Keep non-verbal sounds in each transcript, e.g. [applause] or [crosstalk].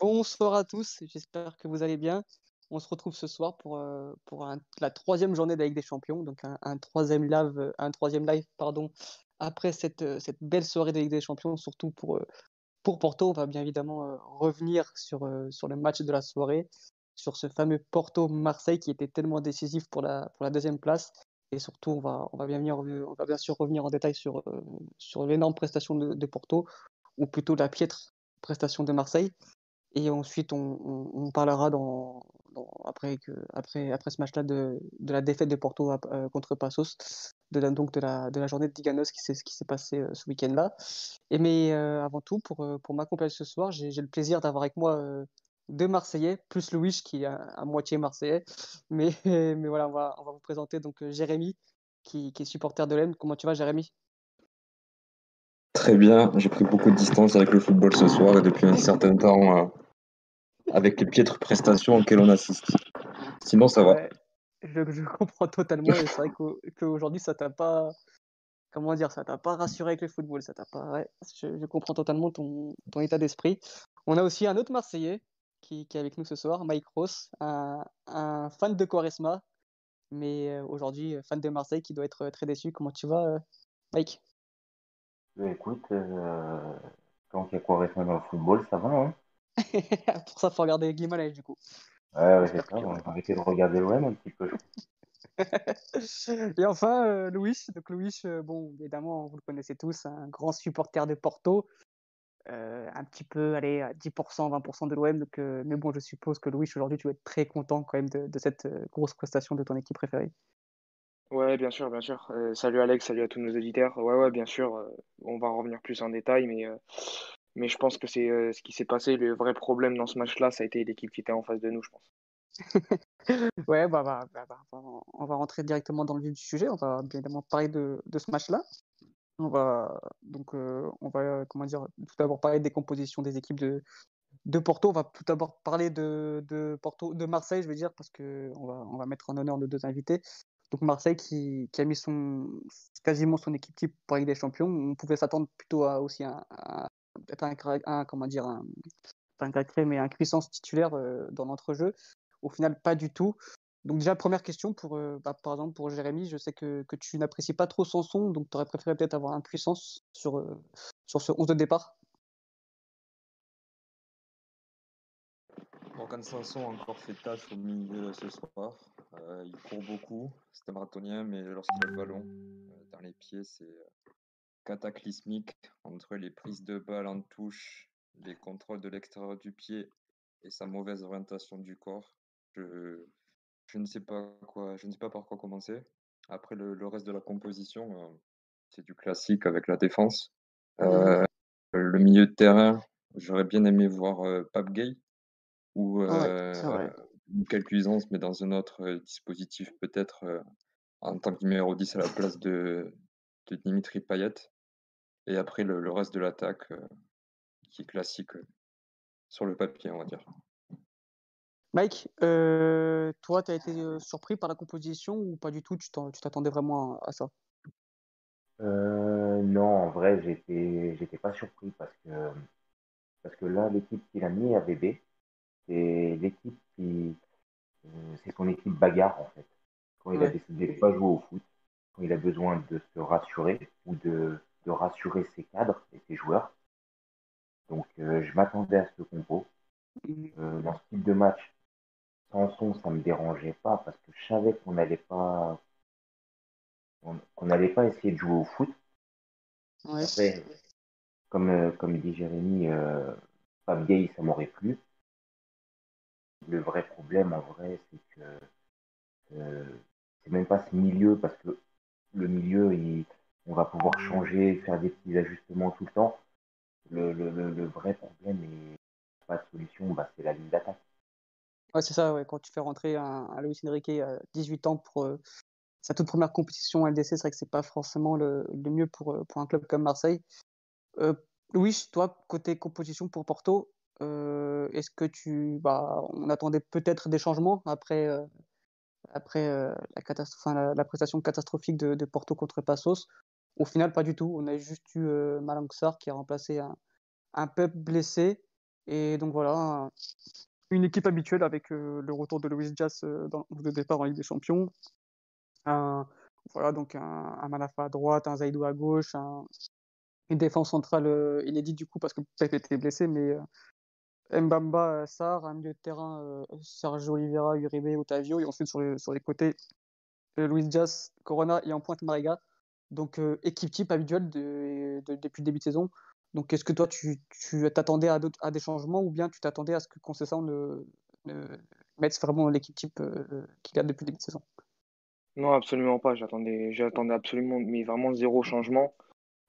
Bonsoir à tous, j'espère que vous allez bien. On se retrouve ce soir pour, euh, pour la troisième journée de des Champions, donc un, troisième live, euh, un troisième live pardon, après cette, euh, cette belle soirée de des Champions, surtout pour, pour Porto. On va bien évidemment revenir sur, sur le match de la soirée, sur ce fameux Porto-Marseille qui était tellement décisif pour la, pour la deuxième place. Et surtout, on va, on va, bien, venir, on va bien sûr revenir en détail sur, sur l'énorme prestation de Porto, ou plutôt la piètre prestation de Marseille. Et ensuite, on, parlera dans, après, que, après, après ce match-là de, de la défaite de Porto euh, contre Passos, de la, donc de la, de la journée de Diganos qui s'est passé euh, ce week-end-là. Mais euh, avant tout, pour, pour m'accompagner ce soir, j'ai le plaisir d'avoir avec moi deux Marseillais, plus Louis qui est à, moitié Marseillais. Mais, [laughs] mais voilà, on va, on va vous présenter donc Jérémy, qui, est supporter de l'Aisne. Comment tu vas, Jérémy? Très bien, j'ai pris beaucoup de distance avec le football ce soir et depuis un certain temps avec les piètres prestations auxquelles on assiste. Sinon, ça va. Ouais, je, je, comprends totalement et c'est vrai qu'aujourd'hui, ça t'a pas. Comment dire, ça t'a pas rassuré avec le football, ça t'a pas. Ouais, je, je, comprends totalement ton, ton état d'esprit. On a aussi un autre Marseillais qui, qui, est avec nous ce soir, Mike Ross, un, un fan de Quaresma, mais euh, aujourd'hui fan de Marseille qui doit être très déçu. Comment tu vas, euh, Mike? Écoute, euh, quand il y a Quaresma dans le football, ça va, hein [laughs] Pour ça, faut regarder Guimaraes, du coup. Ouais, ouais c'est ça, on va arrêter de regarder l'OM un petit peu. [laughs] Et enfin, euh, Louis. Donc, Louis, euh, bon, évidemment, vous le connaissez tous, un grand supporter de Porto. Euh, un petit peu, allez, à 10%, 20% de l'OM. Donc, euh, mais bon, je suppose que Louis, aujourd'hui, tu vas être très content quand même de, de cette grosse prestation de ton équipe préférée. Ouais, bien sûr, bien sûr. Euh, salut Alex, salut à tous nos auditeurs. Ouais, ouais, bien sûr. Euh, on va en revenir plus en détail, mais, euh, mais je pense que c'est ce qui s'est passé. Le vrai problème dans ce match-là, ça a été l'équipe qui était en face de nous, je pense. [laughs] ouais, bah, bah, bah, bah, on va rentrer directement dans le vif du sujet. On va bien évidemment parler de, de ce match-là. On va donc, on va comment dire, tout d'abord parler des compositions des équipes de, de Porto. On va tout d'abord parler de, de Porto, de Marseille, je veux dire, parce que on va, on va mettre en honneur nos deux invités. Donc Marseille qui, qui, a mis son, quasiment son équipe type pour des Champions. On pouvait s'attendre plutôt à aussi un, un, un, un, comment dire, un, un mais un puissance titulaire euh, dans l'entrejeu. Au final, pas du tout. Donc déjà, première question, pour, euh, bah, par exemple pour Jérémy, je sais que, que tu n'apprécies pas trop son son, donc tu aurais préféré peut-être avoir un puissance sur, euh, sur ce 11 de départ? Morgan Sanson a encore fait tâche au milieu ce soir. Il court beaucoup, c'est un marathonien, mais lorsqu'il a le ballon dans les pieds, c'est cataclysmique entre les prises de balles en touche, les contrôles de l'extérieur du pied et sa mauvaise orientation du corps. Je, je, ne sais pas quoi, je ne sais pas par quoi commencer. Après le, le reste de la composition, euh, c'est du classique avec la défense. Euh, le milieu de terrain, j'aurais bien aimé voir euh, Pape Gay ou ouais, quelques usances, mais dans un autre dispositif peut-être en tant que numéro 10 à la place de, de Dimitri Payet. Et après le, le reste de l'attaque qui est classique sur le papier, on va dire. Mike, euh, toi, tu as été euh, surpris par la composition ou pas du tout? Tu t'attendais vraiment à, à ça? Euh, Non, en vrai, j'étais, j'étais pas surpris parce que, parce que là, l'équipe qu'il a mis à bébé, c'est l'équipe qui, c'est son équipe bagarre en fait. Quand il Ouais. a décidé de pas jouer au foot, quand il a besoin de se rassurer ou de, de rassurer ses cadres et ses joueurs. Donc, euh, je m'attendais à ce compo. Euh, dans ce type de match, Sanson, ça me dérangeait pas parce que je savais qu'on n'allait pas, on qu'on n'allait pas essayer de jouer au foot. Ouais. Après, comme, euh, comme dit Jérémy, euh, Pape Gay, ça m'aurait plu. Le vrai problème, en vrai, c'est que euh, c'est même pas ce milieu parce que le milieu, il, on va pouvoir changer, faire des petits ajustements tout le temps. Le, vrai problème et pas de solution, bah, c'est la ligne d'attaque. Ouais, c'est ça. Quand tu fais rentrer un, un Luis Enrique à 18 ans pour euh, sa toute première compétition LDC, c'est vrai que c'est pas forcément le, mieux pour, euh, pour un club comme Marseille. Euh, Louis, toi, côté composition pour Porto, euh, est-ce que tu. Bah, on attendait peut-être des changements après, euh, euh, la, catastrophe, enfin, la, la prestation catastrophique de, de Porto contre Passos? Au final, pas du tout. On a juste eu euh, qui a remplacé un, un Pep blessé Et donc voilà, une équipe habituelle avec le retour de Louis Jazz dans le départ en Ligue des Champions. Voilà, donc un, un à droite, un Zaidou à gauche, une défense centrale inédite du coup parce que Pep était blessé, mais Mbamba, Sarr, un milieu de terrain, Sergio Oliveira, Uribe, Otavio, et ensuite sur les, sur les côtés, Luis Diaz, Corona et en pointe Mariga. Donc équipe type habituelle de, depuis le début de saison. Donc est-ce que toi tu t'attendais à, des changements ou bien tu t'attendais à ce que Concession ne, mette vraiment l'équipe type qu'il y a depuis le début de saison? Non, absolument pas. J'attendais, absolument, mais vraiment zéro changement.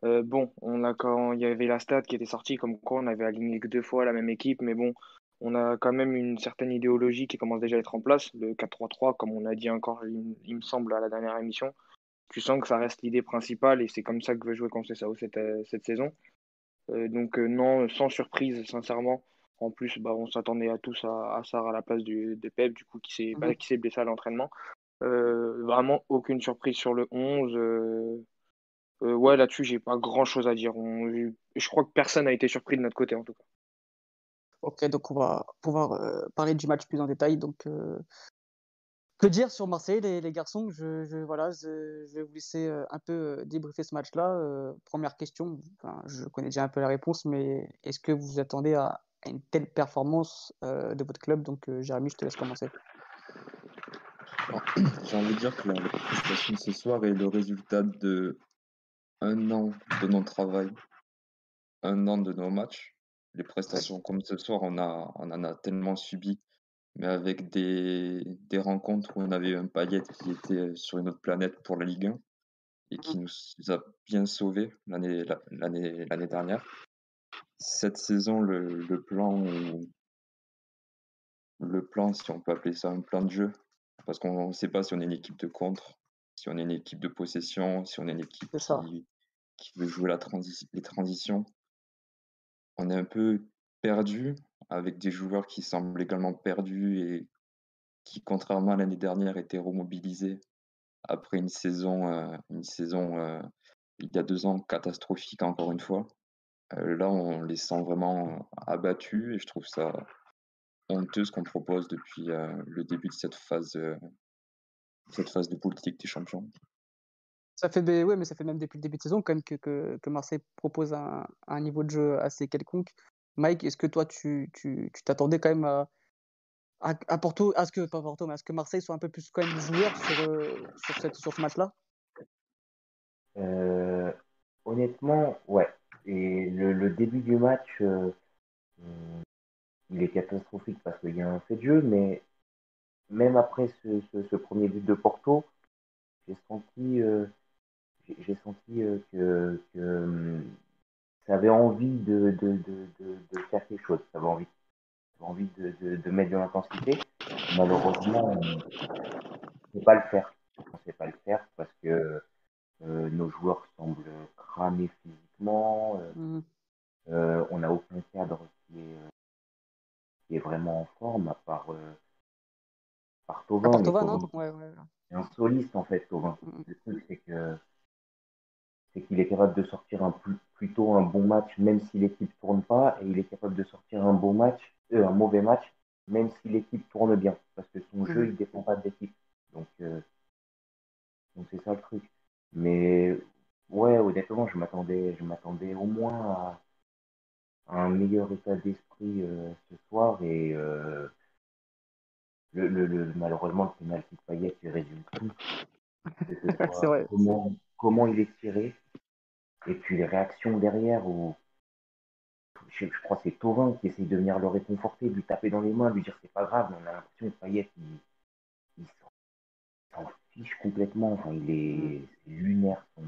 Euh, bon, on a quand il y avait la stat qui était sortie comme quoi on avait aligné que deux fois la même équipe, mais bon, on a quand même une certaine idéologie qui commence déjà à être en place. Le 4-3-3, comme on a dit encore, il, me semble, à la dernière émission. Tu sens que ça reste l'idée principale et c'est comme ça que veut jouer Conceição cette, euh, cette saison. Euh, donc non, sans surprise, sincèrement. En plus, bah, on s'attendait à tous à, à Sarr à la place du, de Pep, du coup, qui s'est bah, mhm. blessé à l'entraînement. vraiment aucune surprise sur le 11. Euh, ouais, là-dessus, j'ai pas grand-chose à dire. Je crois que personne n'a été surpris de notre côté, en tout cas. Ok, donc on va pouvoir euh, parler du match plus en détail. Donc, euh, que dire sur Marseille, les, garçons? Je, voilà, je, vais vous laisser un peu débriefer ce match-là. première question, je connais déjà un peu la réponse, mais est-ce que vous vous attendez à, une telle performance de votre club? Donc, Jérémy, je te laisse commencer. [coughs] J'ai envie de dire que la prestation de ce soir est le résultat de un an de notre travail, un an de nos matchs. Les prestations comme ce soir, on, a, on en a tellement subi, mais avec des, des rencontres où on avait un Payet qui était sur une autre planète pour la Ligue 1 et qui mmh. nous a bien sauvés l'année, dernière. Cette saison, le, le plan, le plan, si on peut appeler ça un plan de jeu, parce qu'on ne sait pas si on est une équipe de contre, si on est une équipe de possession, si on est une équipe qui, qui, veut jouer la les transitions. On est un peu perdu avec des joueurs qui semblent également perdus et qui, contrairement à l'année dernière, étaient remobilisés après une saison, euh, une saison euh, il y a deux ans catastrophique encore une fois. Euh, là, on les sent vraiment abattus et je trouve ça honteux ce qu'on propose depuis le début de cette phase cette phase de politique des champions. Ça fait, mais ça fait même depuis le début de saison quand que, Marseille propose un, niveau de jeu assez quelconque. Mike, est-ce que toi, tu t'attendais tu, quand même à, à, Porto, à ce que, pas Porto, mais à ce que Marseille soit un peu plus quand même joueur sur, euh, sur, cette, sur ce match-là? Euh, Honnêtement, ouais. Et le, le, début du match, euh, il est catastrophique parce qu'il y a un fait de jeu, mais même après ce, ce, premier but de Porto, j'ai senti, senti que, que, ça avait envie de, de, de, de, faire quelque chose, ça avait envie, ça avait envie de, de, mettre de l'intensité. Malheureusement, on ne sait pas le faire. On ne sait pas le faire parce que euh, nos joueurs semblent cramer physiquement. Mmh. on n'a aucun cadre qui est, qui est vraiment en forme à part par Tovin. C'est un soliste en fait, Tovin. Mm, mm. Le truc, c'est que c'est qu'il est capable de sortir un plutôt un bon match, même si l'équipe tourne pas, et il est capable de sortir un bon match, euh, un mauvais match, même si l'équipe tourne bien, parce que son jeu, mm. il dépend pas de l'équipe. Donc, euh, donc c'est ça le truc. Mais ouais, honnêtement, je m'attendais, je m'attendais au moins à, un meilleur état d'esprit euh, ce soir et le, le, le, malheureusement, le penalty de Payet, il résume tout. [laughs] vrai. Comment, comment il est tiré, et puis les réactions derrière, où je, je crois que c'est Tovin qui essaye de venir le réconforter, de lui taper dans les mains, de lui dire c'est pas grave, mais on a l'impression que Payet, il, il s'en fiche complètement, enfin, il est, lunaire son,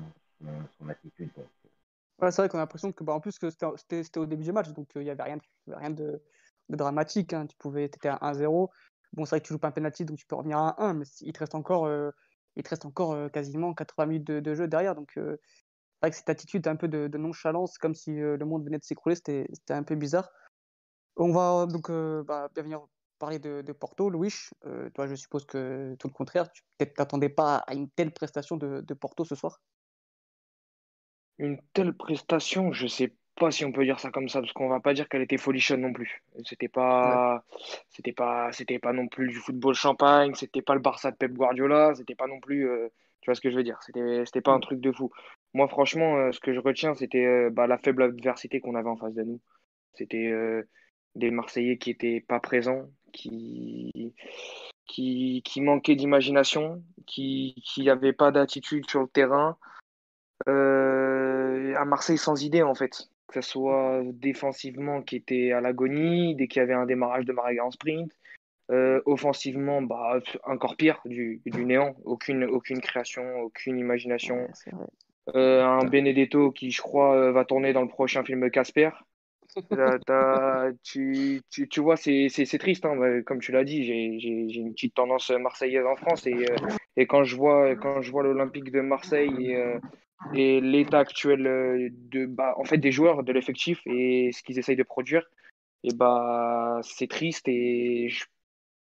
son, attitude. Donc, euh. ouais, c'est vrai qu'on a l'impression que, bah, en plus, que c'était au début du match, donc euh, il n'y avait rien, rien de, de dramatique. Hein. Tu pouvais, étais à 1-0, Bon, c'est vrai que tu joues pas un penalty, donc tu peux revenir à 1, mais il te reste encore, euh, il te reste encore quasiment 80 minutes de, jeu derrière. Donc, c'est vrai que cette attitude un peu de, nonchalance, comme si le monde venait de s'écrouler, c'était un peu bizarre. On va donc bah, bien venir parler de, Porto. Louis, toi, je suppose que tout le contraire, tu peut-être t'attendais pas à une telle prestation de, Porto ce soir? Une telle prestation, je sais pas si on peut dire ça comme ça, parce qu'on va pas dire qu'elle était folichonne non plus. C'était pas, c'était pas, c'était pas non plus du football champagne, c'était pas le Barça de Pep Guardiola, c'était pas non plus, euh, tu vois ce que je veux dire, c'était, c'était pas un mm. truc de fou. Moi, franchement, euh, ce que je retiens, c'était euh, bah, la faible adversité qu'on avait en face de nous. C'était des Marseillais qui étaient pas présents, qui, qui, qui manquaient d'imagination, qui, qui n'avaient pas d'attitude sur le terrain. à Marseille sans idée en fait que ce soit défensivement qui était à l'agonie, dès qu'il y avait un démarrage de Marega en sprint. Euh, offensivement, bah, encore pire, du, du, néant. Aucune, aucune création, aucune imagination. Euh, un Benedetto qui, je crois, euh, va tourner dans le prochain film Casper. Tu, tu, tu, vois, c'est triste, hein. Bah, comme tu l'as dit, j'ai une petite tendance marseillaise en France et, et quand je vois, quand je vois l'Olympique de Marseille et, et l'état actuel euh, de, bah, en fait, des joueurs, de l'effectif et ce qu'ils essayent de produire, et bah, c'est triste et je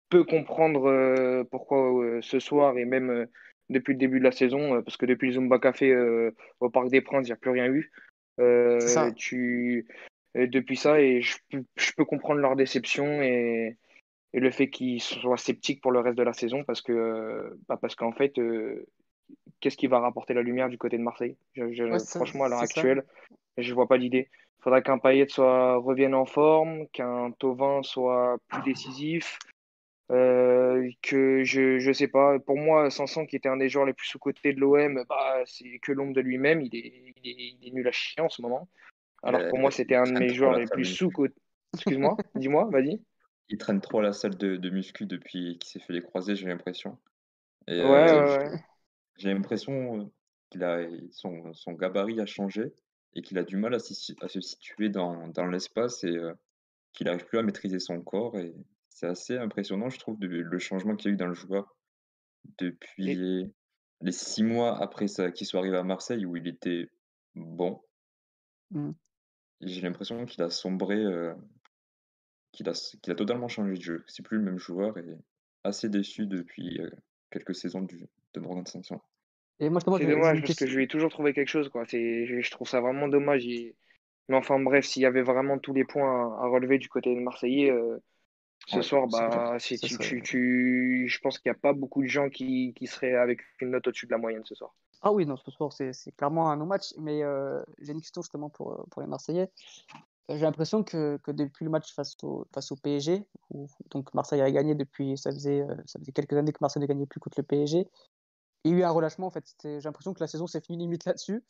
peux comprendre euh, pourquoi euh, ce soir et même depuis le début de la saison, parce que depuis le Zumba Café au Parc des Princes, il n'y a plus rien eu. Ça. Tu, depuis ça, et je, je, peux comprendre leur déception et, et le fait qu'ils soient sceptiques pour le reste de la saison parce que bah parce qu'en fait qu'est-ce qui va rapporter la lumière du côté de Marseille? Franchement, à l'heure actuelle, je ne vois pas l'idée. Il faudra qu'un Payet soit, revienne en forme, qu'un Tovin soit plus décisif. Euh, que je ne sais pas, pour moi, Sanson, qui était un des joueurs les plus sous-cotés de l'OM, bah, c'est que l'ombre de lui-même. Il est, il, est, nul à chier en ce moment. Alors pour moi, c'était un de mes joueurs les plus sous-cotés. Excuse-moi, [laughs] dis-moi, vas-y. Il traîne trop à la salle de, de muscu depuis qu'il s'est fait les croisés, j'ai l'impression. ouais, euh, ouais, ouais. J'ai l'impression qu'il a son, son, gabarit a changé et qu'il a du mal à, à se situer dans, dans l'espace et qu'il n'arrive plus à maîtriser son corps. Et c'est assez impressionnant, je trouve, le changement qu'il y a eu dans le joueur depuis les six mois après qu'il soit arrivé à Marseille où il était bon. Mmh. J'ai l'impression qu'il a sombré, qu'il a, qu'il a totalement changé de jeu. C'est plus le même joueur et assez déçu depuis quelques saisons du, de Morgan Sanson. Et moi, c'est dommage parce que je lui ai toujours trouvé quelque chose. Quoi. Je, je trouve ça vraiment dommage. Mais enfin, bref, s'il y avait vraiment tous les points à, relever du côté de Marseillais, euh, ce soir, bah, tu, tu, tu, je pense qu'il n'y a pas beaucoup de gens qui, qui seraient avec une note au-dessus de la moyenne ce soir. Ah oui, non, ce soir, c'est clairement un non-match. Mais euh, j'ai une question justement pour, euh, pour les Marseillais. J'ai l'impression que, que, depuis le match face au, face au PSG, où donc Marseille a gagné depuis, ça faisait, ça faisait quelques années que Marseille ne gagnait plus contre le PSG, il y a eu un relâchement en fait. J'ai l'impression que la saison s'est finie limite là-dessus.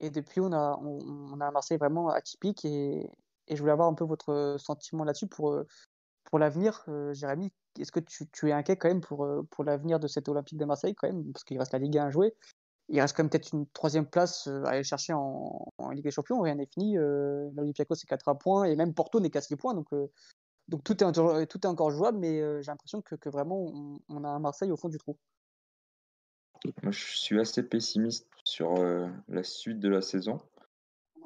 Et depuis, on a, on, a un Marseille vraiment atypique. Et, et, je voulais avoir un peu votre sentiment là-dessus pour, euh, pour l'avenir. Euh, Jérémy, est-ce que tu, tu, es inquiet quand même pour, euh, pour l'avenir de cet Olympique de Marseille quand même? Parce qu'il reste la Ligue 1 à jouer. Il reste quand même peut-être une troisième place à aller chercher en, en Ligue des Champions. Rien n'est fini. L'Olympiakos, c'est 4 points. Et même Porto n'est qu'à 6 points. Donc, donc tout, est, tout est encore jouable. Mais j'ai l'impression que, que, vraiment, on, on a un Marseille au fond du trou. Moi, je suis assez pessimiste sur euh, la suite de la saison.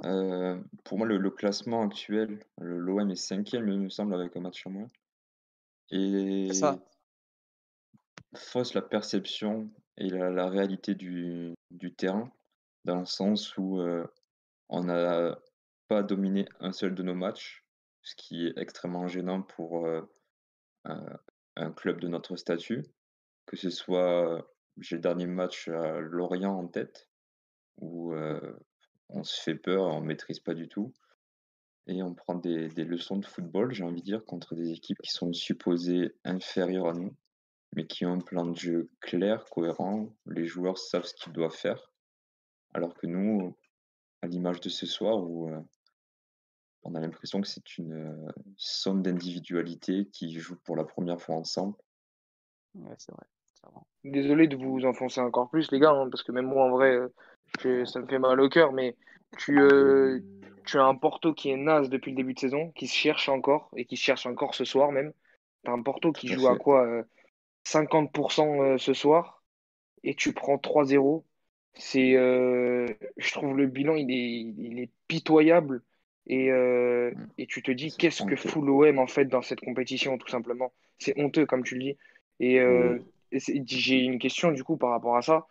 Euh, pour moi, le, classement actuel, l'OM est cinquième, il me semble, avec un match en moins. Et ça. fausse la perception et la, réalité du, terrain, dans le sens où on n'a pas dominé un seul de nos matchs, ce qui est extrêmement gênant pour un club de notre statut, que ce soit j'ai le dernier match à Lorient en tête, où on se fait peur, on ne maîtrise pas du tout. Et on prend des, leçons de football, j'ai envie de dire, contre des équipes qui sont supposées inférieures à nous, mais qui ont un plan de jeu clair, cohérent. Les joueurs savent ce qu'ils doivent faire. Alors que nous, à l'image de ce soir, où on a l'impression que c'est une somme d'individualité qui joue pour la première fois ensemble. Ouais, c'est vrai. Désolé de vous enfoncer encore plus, les gars, hein, parce que même moi, en vrai, euh, ça me fait mal au cœur, mais tu, euh, tu as un Porto qui est naze depuis le début de saison, qui se cherche encore, et qui se cherche encore ce soir même. Tu as un Porto qui joue à quoi 50% euh, ce soir, et tu prends 3-0. C'est, je trouve le bilan, il est, il est pitoyable. Et, mm. et tu te dis, qu'est-ce que fout l'OM en fait dans cette compétition, tout simplement. C'est honteux, comme tu le dis. Et, j'ai une question du coup par rapport à ça.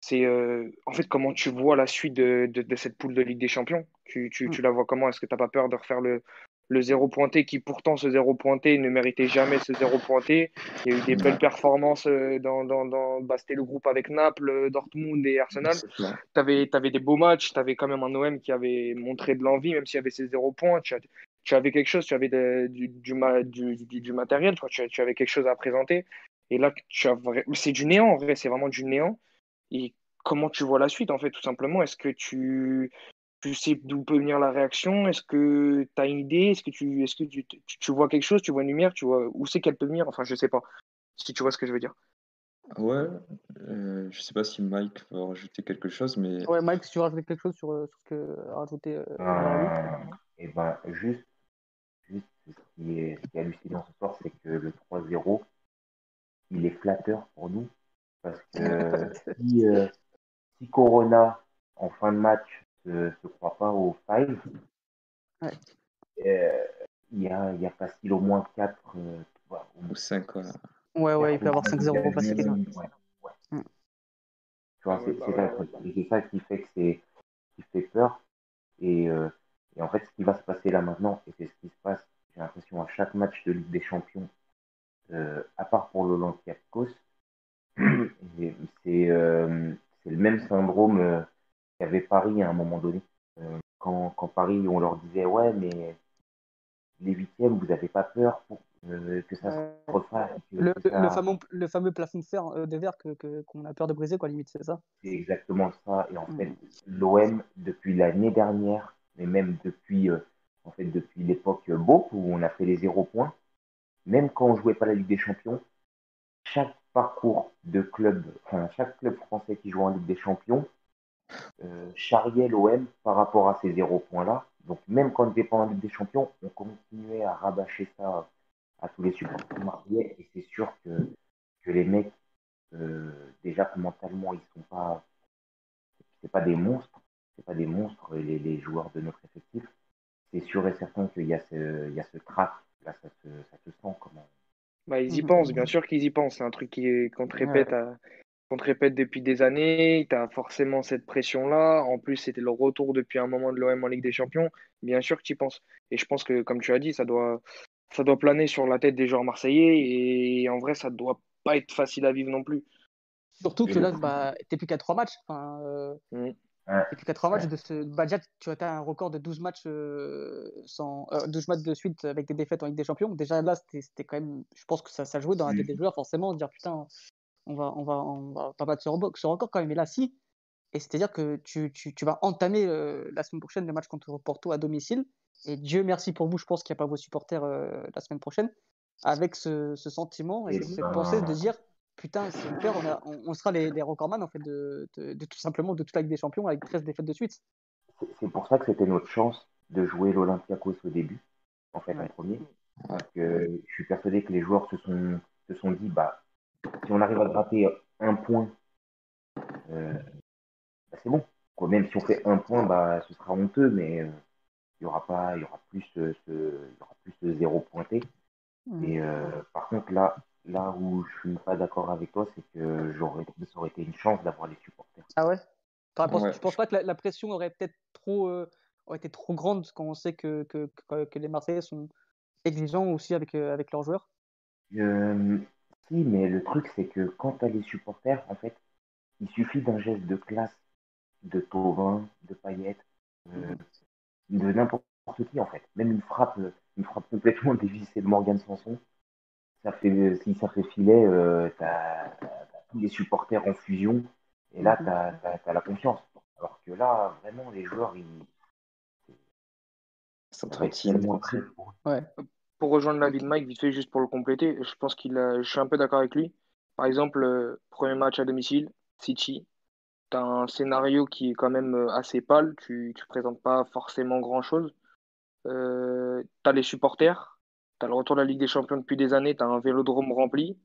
C'est euh, en fait comment tu vois la suite de, de, cette poule de Ligue des Champions? Tu, tu, Mm. tu la vois comment? Est-ce que tu n'as pas peur de refaire le, le zéro pointé qui pourtant ce zéro pointé ne méritait jamais ce zéro pointé. Il y a eu des belles performances euh, dans, dans, dans bah, c'était le groupe avec Naples, euh, Dortmund et Arsenal. Tu avais, des beaux matchs, tu avais quand même un OM qui avait montré de l'envie, même s'il y avait ces zéro points. Tu, tu avais quelque chose, tu avais de- du, du, ma- du, du- du matériel, tu, tu avais quelque chose à présenter. Et là, c'est du néant en vrai, c'est vraiment du néant. Et comment tu vois la suite en fait, tout simplement? Est-ce que tu, tu sais d'où peut venir la réaction? Est-ce que tu as une idée? Est-ce que tu, est-ce que tu, tu, tu vois quelque chose? Tu vois une lumière? Tu vois où c'est qu'elle peut venir? Enfin, je sais pas. Si tu vois ce que je veux dire. Ouais, euh, je sais pas si Mike va rajouter quelque chose, mais Ouais, Mike, si tu veux rajouter quelque chose sur, euh, sur ce que a rajouté euh, Jérémy. et ben, juste, juste ce qui est, ce qui est hallucinant ce soir, c'est que le 3-0, il est flatteur pour nous. Parce que [laughs] si, euh, si Corona, en fin de match, ne se croit pas au 5, Ouais. euh, il y, a, il y a facile au moins 4 ou 5, ouais. Ouais, ouais, il peut avoir 5-0 facile. Ouais, ouais. Mm. Tu vois, Ouais, c'est bah c'est ouais, ça, qui fait que c'est qui fait peur. Et, euh, et en fait, ce qui va se passer là maintenant, et c'est ce qui se passe, j'ai l'impression, à chaque match de Ligue des Champions, euh, à part pour l'Olympiakos, [clears throat] euh, c'est le même syndrome euh, qu'avait Paris à un moment donné. Euh, quand, quand Paris, on leur disait, ouais, mais les huitièmes, vous n'avez pas peur pour, euh, que ça se refasse. Le, ça- fameux, le fameux plafond de fer euh, de verre que, que- qu'on a peur de briser, quoi, limite, c'est ça? C'est exactement ça. Et en Mm. fait, l'OM, depuis l'année dernière, mais même depuis, en fait, depuis l'époque Beau, où on a fait les zéro points, même quand on jouait pas la Ligue des Champions, chaque parcours de club, enfin, chaque club français qui joue en Ligue des Champions, charriait l'OM par rapport à ces zéro points-là. Donc, même quand on n'était pas en Ligue des Champions, on continuait à rabâcher ça à tous les supporters marseillais. Et c'est sûr que, que les mecs, euh, déjà que mentalement, ils sont pas, c'est pas des monstres, c'est pas des monstres les, les joueurs de notre effectif. C'est sûr et certain qu'il y a ce, il y a ce crack, là, ça se, ça se sent comment. Bah, ils y pensent, bien sûr qu'ils y pensent. C'est un truc qu'on te Ouais. répète, à- qu'on te répète depuis des années. Tu as forcément cette pression-là. En plus, c'était le retour depuis un moment de l'OM en Ligue des Champions. Bien sûr que tu y penses. Et je pense que, comme tu as dit, ça doit, ça doit planer sur la tête des joueurs marseillais. Et en vrai, ça doit pas être facile à vivre non plus. Surtout que là, bah, t'es plus qu'à 3 matchs. Enfin, euh, Mm. T'es plus qu'à 3 matchs de ce. Bah, déjà, tu as atteint un record de 12 matchs, euh, sans, euh, 12 matchs de suite avec des défaites en Ligue des Champions. Déjà, là, c'était c'était quand même. Je pense que ça, ça jouait dans la tête des joueurs, forcément, de dire putain, on va, on va, on va pas battre ce record, ce record quand même. Et là, si. Et c'est-à-dire que tu, tu, tu vas entamer euh, la semaine prochaine le match contre Porto à domicile. Et Dieu merci pour vous, je pense qu'il n'y a pas vos supporters euh, la semaine prochaine. Avec ce, ce sentiment et Et cette ben- pensée de dire putain, si on perd, on, a- on, on sera les, les recordman en fait, de, de, de tout simplement de toute la Ligue des Champions avec 13 défaites de suite. C'est pour ça que c'était notre chance de jouer l'Olympiakos au début, en fait, en premier. Parce que je suis persuadé que les joueurs se sont, se sont dit, bah, si on arrive à gratter un point, euh, bah, c'est bon. Quoi, même si on fait un point, bah, ce sera honteux, mais euh, il y aura pas, il y aura plus, ce, ce- il y aura plus de zéro pointé. Et euh, par contre, là, là où je suis pas d'accord avec toi, c'est que j'aurais, ça aurait été une chance d'avoir les supporters. Ah ouais? Pensé- Ouais. Tu penses pas que la, la pression aurait peut-être trop, euh, aurait été trop grande quand on sait que, que, que, que les Marseillais sont exigeants aussi avec, euh, avec leurs joueurs? Euh, si, mais le truc, c'est que quand tu as les supporters, en fait, il suffit d'un geste de classe de Tovin, de Payet, euh, de n'importe qui, en fait. Même une frappe, une frappe complètement [laughs] dévissée de Morgan Sanson, ça fait, si ça fait filet, euh, t'as t'as tous les supporters en fusion, et là, Mhm. t'as as, la confiance. Alors que là, vraiment, les joueurs, ils eux. Ouais. Pour rejoindre l'avis de Mike, vite fait, juste pour le compléter, je pense qu'il a, je suis un peu d'accord avec lui. Par exemple, euh, premier match à domicile, City, tu as un scénario qui est quand même euh, assez pâle, tu ne présentes pas forcément grand-chose. Euh, tu as les supporters, tu as le retour de la Ligue des Champions depuis des années, tu as un vélodrome rempli.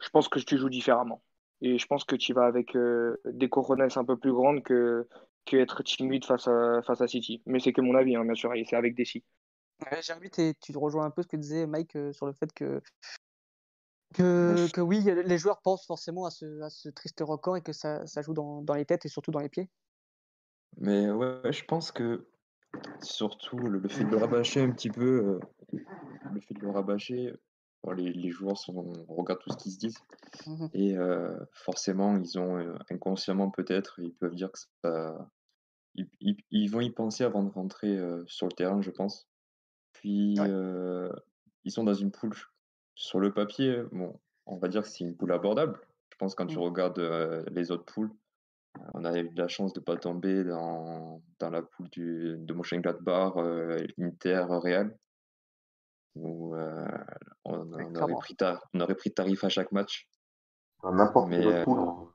Je pense que tu joues différemment. Et je pense que tu vas avec euh, des coronesses un peu plus grandes que, que être timide face à, face à City. Mais c'est que mon avis, hein, bien sûr, et c'est avec des si. Ouais, Jérémy, t'es- tu rejoins un peu ce que disait Mike euh, sur le fait que, que, que oui, les joueurs pensent forcément à ce, à ce triste record et que ça, ça joue dans, dans les têtes et surtout dans les pieds. Mais ouais, je pense que surtout le, fait de le rabâcher un petit peu, le fait de le rabâcher, les, les, joueurs sont, regardent tout ce qu'ils se disent. Mmh et forcément, ils ont inconsciemment peut-être, ils peuvent dire que ça. Ils, ils, vont y penser avant de rentrer sur le terrain, je pense. Puis, ils sont dans une poule. Sur le papier, bon, on va dire que c'est une poule abordable. Je pense quand tu mmh. regardes les autres poules, on a eu de la chance de ne pas tomber dans, dans la poule du, de Mönchengladbach, Inter, Real où euh, on, aurait pris on aurait pris tarif à chaque match. N'importe quelle euh, poule.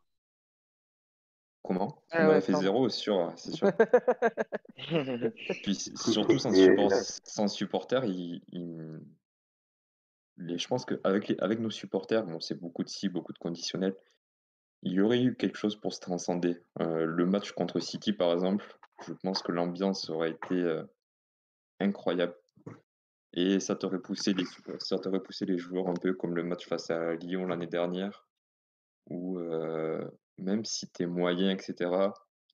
Comment? On aurait fait zéro, c'est sûr. C'est sûr. [laughs] Puis surtout sans, support, sans supporters, il, Les, je pense qu'avec avec nos supporters, bon, c'est beaucoup de si, beaucoup de conditionnels, il y aurait eu quelque chose pour se transcender. Euh, le match contre City, par exemple, je pense que l'ambiance aurait été incroyable. Et ça t'aurait poussé les, ça t'aurait poussé les joueurs un peu comme le match face à Lyon l'année dernière, où euh, même si tu es moyen, etc.,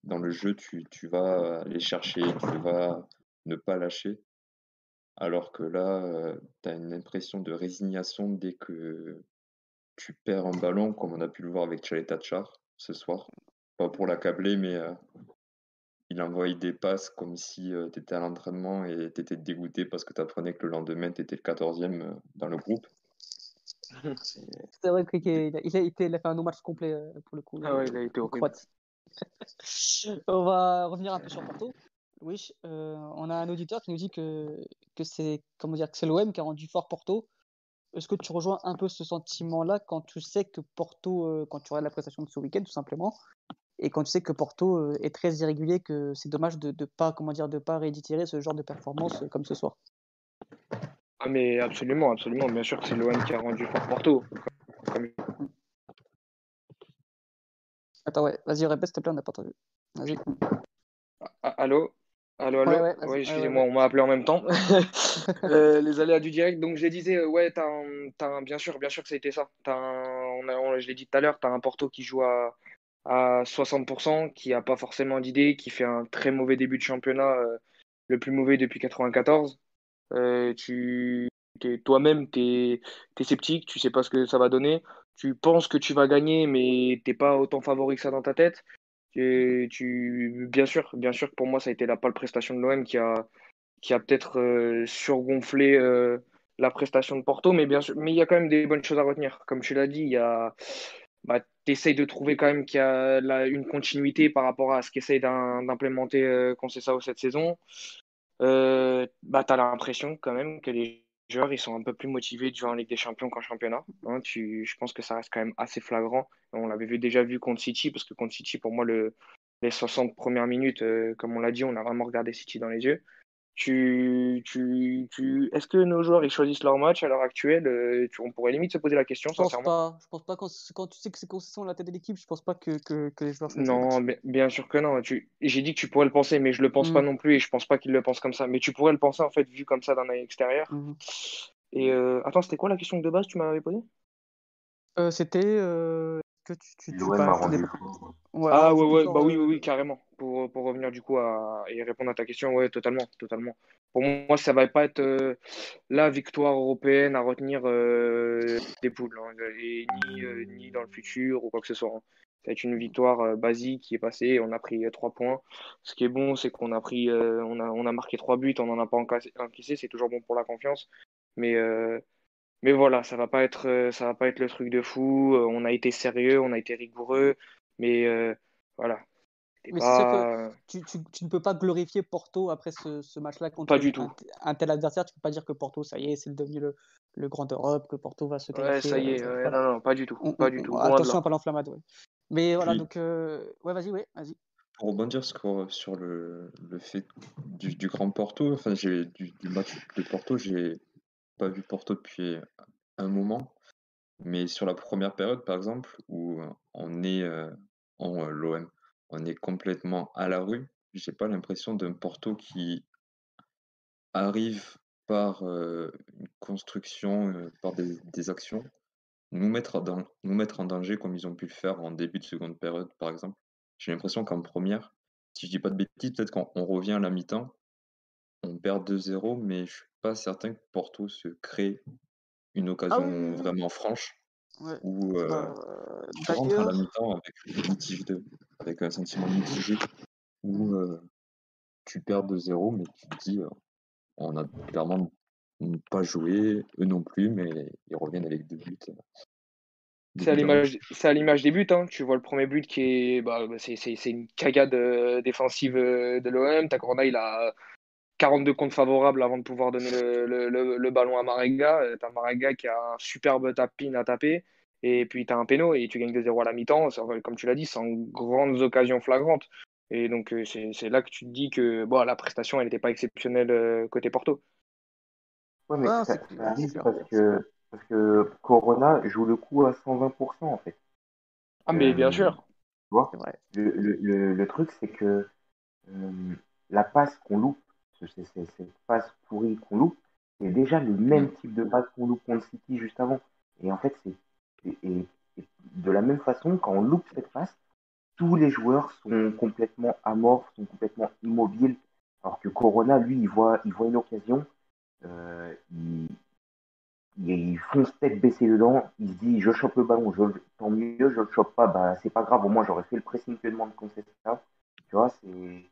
dans le jeu, tu, vas aller chercher, tu vas ne pas lâcher. Alors que là, euh, tu as une impression de résignation dès que tu perds un ballon, comme on a pu le voir avec Chaleta Char ce soir. Pas pour l'accabler, mais euh, il envoyait des passes comme si tu étais à l'entraînement et tu étais dégoûté parce que tu apprenais que le lendemain, tu étais le 14e dans le groupe. C'est vrai qu'il a, il a, été, il a fait un non-match complet pour le coup. Ah ouais, il a été horrible. [laughs] on va revenir un peu sur Porto. Oui, euh, on a un auditeur qui nous dit que, que c'est comment dire que c'est l'OM qui a rendu fort Porto. Est-ce que tu rejoins un peu ce sentiment-là quand tu sais que Porto, quand tu regardes la prestation de ce week-end, tout simplement, et quand tu sais que Porto euh, est très irrégulier, que c'est dommage de ne pas, comment dire, de pas réitérer ce genre de performance euh, comme ce soir? Ah mais absolument, absolument. Bien sûr que c'est l'OM qui a rendu fort Porto. Attends, ouais, vas-y, répète s'il te plaît, on n'a pas entendu. Vas-y. Ah, allô? Allô, allô? Oui, excusez-moi, on m'a appelé en même temps. [laughs] Euh, les aléas du direct. Donc, je disais, ouais, as un, bien sûr, bien sûr que ça a été ça. As on je l'ai dit tout à l'heure, tu as un Porto qui joue à, à 60%, qui n'a pas forcément d'idée, qui fait un très mauvais début de championnat, euh, le plus mauvais depuis 94. Euh, toi-même, tu es, sceptique, tu sais pas ce que ça va donner. Tu penses que tu vas gagner, mais t'es pas autant favori que ça dans ta tête. Et tu, bien sûr, bien sûr que pour moi, ça a été la pâle prestation de l'OM qui a, qui a peut-être euh, surgonflé la prestation de Porto, mais bien sûr, mais il y a quand même des bonnes choses à retenir. Comme tu l'as dit, il y a, bah, de trouver quand même qu'il y a une continuité par rapport à ce qu'essaye d'implémenter euh, Conceição cette saison. Euh, bah, l'impression quand même que les joueurs ils sont un peu plus motivés de jouer en Ligue des Champions qu'en championnat. Hein. tu, je pense que ça reste quand même assez flagrant. On l'avait déjà vu contre City, parce que contre City, pour moi, le, les 60 premières minutes, euh, comme on l'a dit, on a vraiment regardé City dans les yeux. Tu, tu, tu... Est-ce que nos joueurs ils choisissent leur match à l'heure actuelle euh, On pourrait limite se poser la question. Je pense pas. Je pense pas quand, quand tu sais que c'est Concession la tête de l'équipe, je pense pas que, que, que les joueurs. Non, bien, sûr que non. Tu... J'ai dit que tu pourrais le penser, mais je le pense pas mm. non plus et je pense pas qu'ils le pensent comme ça. Mais tu pourrais le penser en fait vu comme ça d'un œil extérieur. Mm. Et euh... attends, c'était quoi la question de base que tu m'avais posée? Euh, C'était que tu, tu, tu pas, ouais, ah ouais, ouais, bah oui, oui, oui, carrément. Pour, pour revenir du coup à, et répondre à ta question, ouais, totalement, totalement. Pour moi, ça va pas être euh, la victoire européenne à retenir euh, des poules, hein, et ni, euh, ni dans le futur ou quoi que ce soit. Hein. Ça va être une victoire basique qui est passée. On a pris trois points. Ce qui est bon, c'est qu'on a pris, on a, on a marqué trois buts, on n'en a pas encaissé. C'est toujours bon pour la confiance. Mais mais voilà, ça va pas être, euh, ça va pas être le truc de fou. Euh, on a été sérieux, on a été rigoureux, mais euh, voilà. Mais que tu, tu, tu, ne peux pas glorifier Porto après ce, ce match-là contre pas du tout. Un, tel adversaire. Tu peux pas dire que Porto, ça y est, c'est devenu le, le grand Europe, que Porto va se qualifier. Ouais, ça y est, non, non, pas du tout. pas du tout. attention à pas l'enflammade. Ouais. Mais voilà, donc, ouais, vas-y, ouais, vas-y. Pour rebondir sur, sur le, le fait du, du, grand Porto, enfin, du, du match de Porto, j'ai pas vu Porto depuis un moment, mais sur la première période, par exemple, où on est en l'OM, on est complètement à la rue. J'ai pas l'impression d'un Porto qui arrive par une construction, par des, actions, nous mettre, dans, nous mettre en danger comme ils ont pu le faire en début de seconde période, par exemple. J'ai l'impression qu'en première, si je dis pas de bêtises, peut-être qu'on revient à la mi-temps on perd 2-0, mais je suis pas certain que Porto se crée une occasion Ah oui, oui. vraiment franche Ouais. où euh, Bah, tu rentres à la mi-temps avec, avec un sentiment mitigé où euh, tu perds 2-0, mais tu te dis, euh, on a clairement pas joué, eux non plus, mais ils reviennent avec deux buts. euh, C'est à l'image, d'avance. c'est à l'image des buts, hein. Tu vois le premier but qui est, bah, c'est, c'est, c'est une cagade euh, défensive euh, de l'OM. Takorda, il a 42 comptes favorables avant de pouvoir donner le, le, le, le ballon à Marega. Euh, T'as Marega qui a un superbe tap-in à taper. Et puis t'as un péno et tu gagnes 2-0 à la mi-temps. Ça, Comme tu l'as dit, sans grandes occasions flagrantes. Et donc euh, c'est, c'est là que tu te dis que bon, la prestation, elle n'était pas exceptionnelle euh, côté Porto. Ouais, mais Ah, ça, ça parce que, parce que Corona joue le coup à 120% en fait. Ah, mais bien sûr. tu vois, C'est vrai. le, le, le, le truc c'est que euh, la passe qu'on loupe, cette passe pourrie qu'on loupe, c'est déjà le même type de passe qu'on loupe contre City juste avant. Et en fait, c'est et, et- et de la même façon, quand on loupe cette passe, tous les joueurs sont complètement amorphes, sont complètement immobiles. Alors que Corona, lui, il voit, il voit une occasion, euh, il, il, fonce tête baissée dedans, il se dit je chope le ballon, je, tant mieux, je le chope pas, bah c'est pas grave, au moins j'aurais fait le pressing que demande Conceição. Tu vois, c'est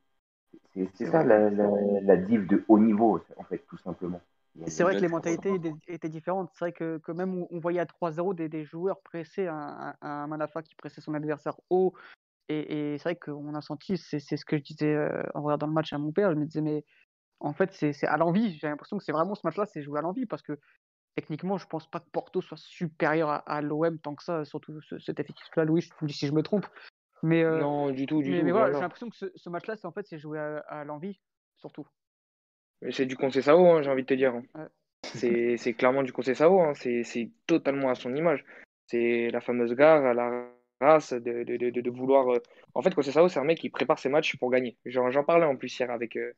c'est ça la, la, la div de haut niveau, en fait, tout simplement. C'est vrai que les mentalités étaient- différentes. C'est vrai que, que même on on voyait à 3-0 des, des joueurs pressés, un, un, qui pressait son adversaire haut. Et, et c'est vrai qu'on a senti, c'est ce que je disais euh, en regardant le match à mon père, je me disais, mais en fait, c'est à l'envie. J'ai l'impression que c'est vraiment ce match-là, c'est joué à l'envie parce que techniquement, je pense pas que Porto soit supérieur à, à l'OM tant que ça, surtout ce- cet effectif-là, Louis, si je me trompe. Mais, euh, Non, du tout, du mais, tout. mais voilà, j'ai l'impression que ce, ce match-là, c'est en fait, c'est joué à, à l'envie, surtout. C'est du Conceição, hein, j'ai envie de te dire. hein. Ouais. C'est clairement du Conceição, hein. C'est totalement à son image. C'est la fameuse gare à la race de, de, de, de- de vouloir. euh, En fait, Conceição, c'est un mec qui prépare ses matchs pour gagner. J'en parlais en plus hier avec, euh,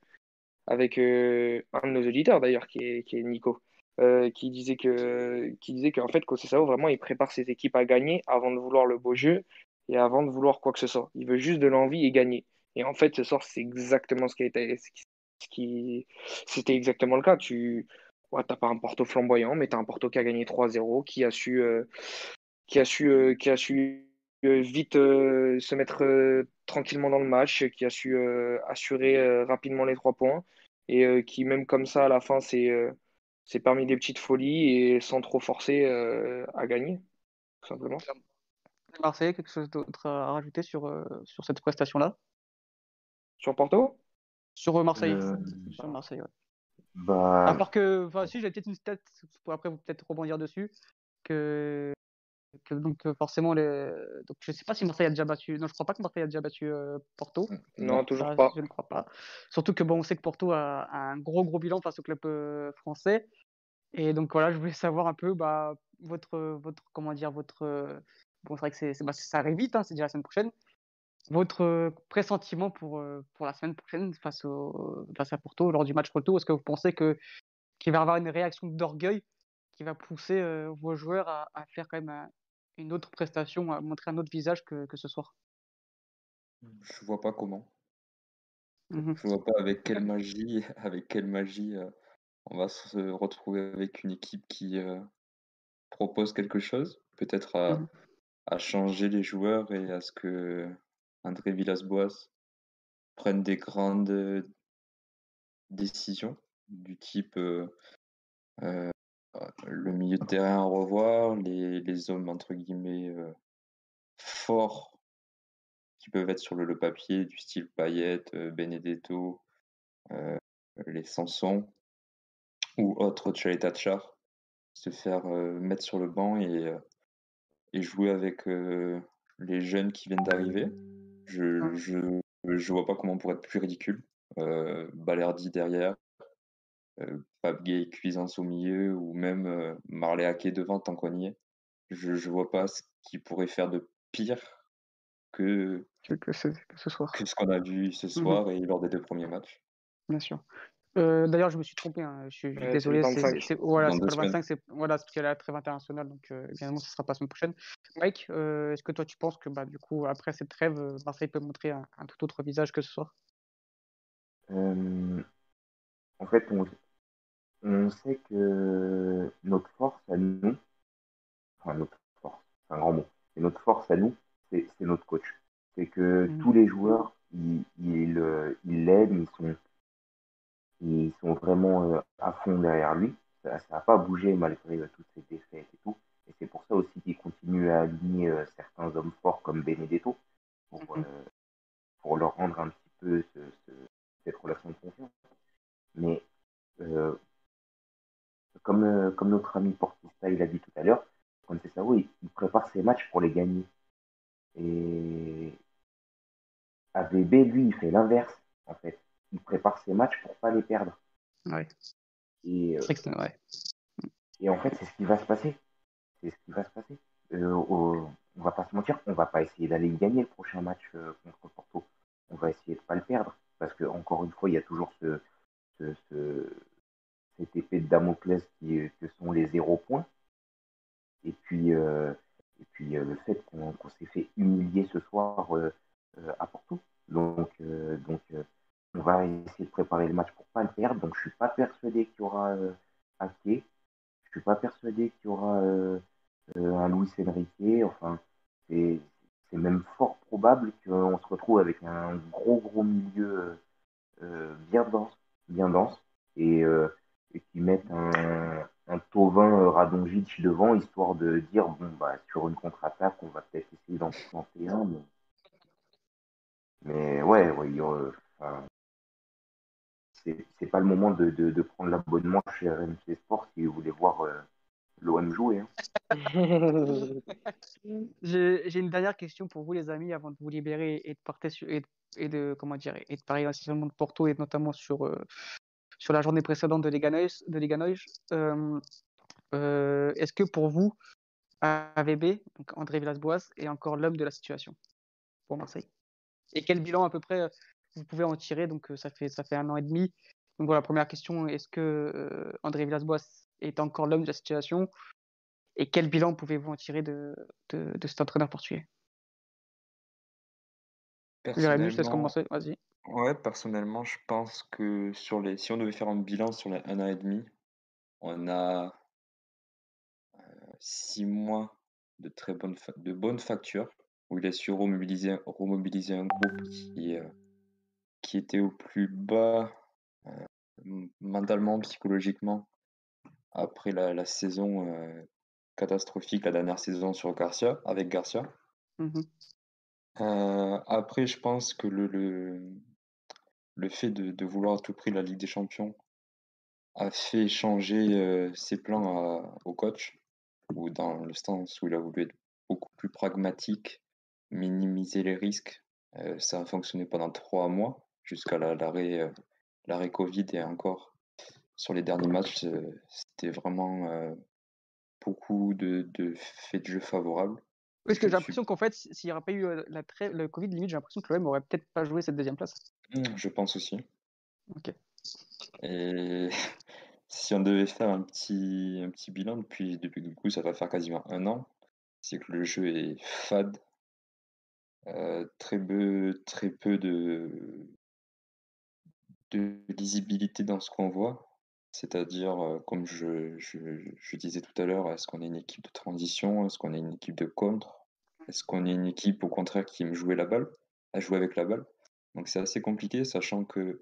avec euh, un de nos auditeurs d'ailleurs, qui est, qui est Nico, euh, qui disait que, qui disait qu'en fait, Conceição, vraiment, il prépare ses équipes à gagner avant de vouloir le beau jeu et avant de vouloir quoi que ce soit. Il veut juste de l'envie et gagner. Et en fait, ce soir, c'est exactement ce qui a été, ce qui, c'était exactement le cas. Tu, ouais, t'as pas un Porto flamboyant, mais t'as un Porto qui a gagné 3-0, qui a su, euh, qui a su, euh, qui a su euh, vite euh, se mettre euh, tranquillement dans le match, qui a su euh, assurer rapidement les trois points et qui, même comme ça, à la fin, s'est euh, s'est permis des petites folies et sans trop forcer à gagner, tout simplement. Les Marseillais, quelque chose d'autre à rajouter sur, euh, sur cette prestation-là? Sur Porto? Sur euh, Marseille. Euh, Sur Marseille, ouais. bah, À part que, enfin, si, j'avais peut-être une stat, pour après vous peut-être rebondir dessus, que, que donc forcément, les... donc, je sais pas si Marseille a déjà battu, non, je crois pas que Marseille a déjà battu euh, Porto. Non, Non. toujours Ça, pas. Je ne crois pas. Surtout que bon, on sait que Porto a, a un gros gros bilan face au club euh, français. Et donc voilà, je voulais savoir un peu bah, votre, votre, comment dire, votre. Bon, c'est vrai que bah, ça arrive vite, hein, c'est déjà la semaine prochaine. Votre euh, pressentiment pour, euh, pour la semaine prochaine face, au, face à Porto lors du match retour, est-ce que vous pensez que, qu'il va y avoir une réaction d'orgueil qui va pousser euh, vos joueurs à, à faire quand même un- une autre prestation, à montrer un autre visage que, que ce soir? Je vois pas comment. Mhm. Je vois pas avec quelle magie, [laughs] avec quelle magie euh, on va se retrouver avec une équipe qui euh, propose quelque chose, peut-être à, Mhm. À changer les joueurs et à ce que André Villas-Boas prenne des grandes décisions du type le milieu de terrain à revoir, les, les hommes entre guillemets forts qui peuvent être sur le, papier du style Payet, Benedetto, les Sanson ou autres Tchalitachar, se faire mettre sur le banc et, et jouer avec euh, les jeunes qui viennent d'arriver. Je, je, je vois pas comment on pourrait être plus ridicule. Euh, Balerdi derrière, euh, Pape Gay Cuisance au milieu ou même euh, Marley Ake devant tant qu'on y est. Je, je vois pas ce qu'il pourrait faire de pire que, que, ce, que ce soir. que ce qu'on a vu ce Mhm. soir et lors des deux premiers matchs. Bien sûr. Euh, D'ailleurs, je me suis trompé. hein, Je suis, Ouais, désolé. c'est- 25. c'est- c'est- voilà, pas le semaines. 25, c'est voilà, parce qu'il y a la trêve internationale. Donc, euh, évidemment, ce sera pas la semaine prochaine. Mike, euh, est-ce que toi, tu penses que bah, du coup, après cette trêve, Marseille peut montrer un, un tout autre visage que ce soir? Euh, en fait, on, on sait que notre force à nous, enfin notre force, c'est un grand mot, notre force à nous, c'est notre coach. C'est que Mm. tous les joueurs, ils ils, euh, ils l'aident, ils sont, ils sont vraiment euh, à fond derrière lui. Ça n'a pas bougé malgré euh, toutes ces défaites et tout. Et c'est pour ça aussi qu'il continue à aligner euh, certains hommes forts comme Benedetto pour, Mhm. pour leur rendre un petit peu ce, ce- cette relation de confiance. Mais comme, comme notre ami Portista il a dit tout à l'heure, ça, oui, il prépare ses matchs pour les gagner. Et AVB, lui, il fait l'inverse, en fait. Il prépare ses matchs pour pas les perdre. Ouais. Et, euh, ouais. et en fait, c'est ce qui va se passer. C'est ce qui va se passer. Euh, on va pas se mentir, on va pas essayer d'aller gagner le prochain match euh, contre Porto. On va essayer de pas le perdre. Parce que, encore une fois, il y a toujours ce, ce, ce- cette épée de Damoclès qui, que sont les zéro points. Et puis, euh, et puis euh, le fait qu'on s'est fait humilier ce soir euh, à Porto. Donc, donc on va essayer de préparer le match pour pas le perdre. Donc, je suis pas persuadé qu'il y aura euh, Ake. Je suis pas persuadé qu'il y aura euh, euh, un Luis Enrique. Enfin, c'est même fort probable qu'on se retrouve avec un gros gros milieu euh, bien dense, bien dense, et, et qui mettent un, un euh, Radonjic devant, histoire de dire bon bah sur une contre-attaque, on va peut-être essayer d'en planter un, mais, mais ouais, ouais, il y aura- c'est pas le moment de, de, prendre l'abonnement chez RMC Sport si vous voulez voir euh, l'OM jouer. hein. [laughs] J'ai une dernière question pour vous, les amis, avant de vous libérer et de partir et, de- comment dire et de parler essentiellement de Porto et notamment sur euh, sur la journée précédente de Liga Nois- de Liga Nois. Euh, euh, Est-ce que pour vous, AVB, donc André Villas-Boas, est encore l'homme de la situation pour Marseille? Et quel bilan à peu près vous pouvez en tirer Donc euh, ça fait ça fait un an et demi. Donc voilà, première question est-ce que euh, André Villas-Boas est encore l'homme de la situation? Et quel bilan pouvez-vous en tirer de, de, de cet entraîneur portugais? Je laisse Personnellement, commencer. Vas-y. ouais, personnellement, je pense que sur les, si on devait faire un bilan sur les un an et demi, on a euh, six mois de très bonnes, fa- de bonnes factures où il a su remobiliser, remobiliser un groupe qui, euh, qui était au plus bas euh, mentalement, psychologiquement après la, la saison euh, catastrophique, la dernière saison sur Garcia, avec Garcia. Mhm. Euh, après, je pense que le, le, le fait de, de vouloir à tout prix la Ligue des Champions a fait changer ses plans à- au coach, ou dans le sens où il a voulu être beaucoup plus pragmatique, minimiser les risques. Ça a fonctionné pendant trois mois, jusqu'à la- l'arrêt euh, l'arrêt Covid et encore. Sur les derniers matchs, euh, c'était vraiment euh, beaucoup de, de faits de jeu favorables. Parce que j'ai suis l'impression qu'en fait, s'il n'y aurait pas eu la le Covid, limite, j'ai l'impression que l'OM aurait peut-être pas joué cette deuxième place. je pense aussi. Ok. Et [laughs] si on devait faire un petit, un petit bilan depuis, depuis que du coup ça va faire quasiment un an, c'est que le jeu est fade, euh, très peu, très peu de, de lisibilité dans ce qu'on voit. C'est-à-dire, euh, comme je, disais tout à l'heure, est-ce qu'on est une équipe de transition? Est-ce qu'on est une équipe de contre? Est-ce qu'on est une équipe au contraire qui aime jouer la balle, à jouer avec la balle? Donc c'est assez compliqué, sachant que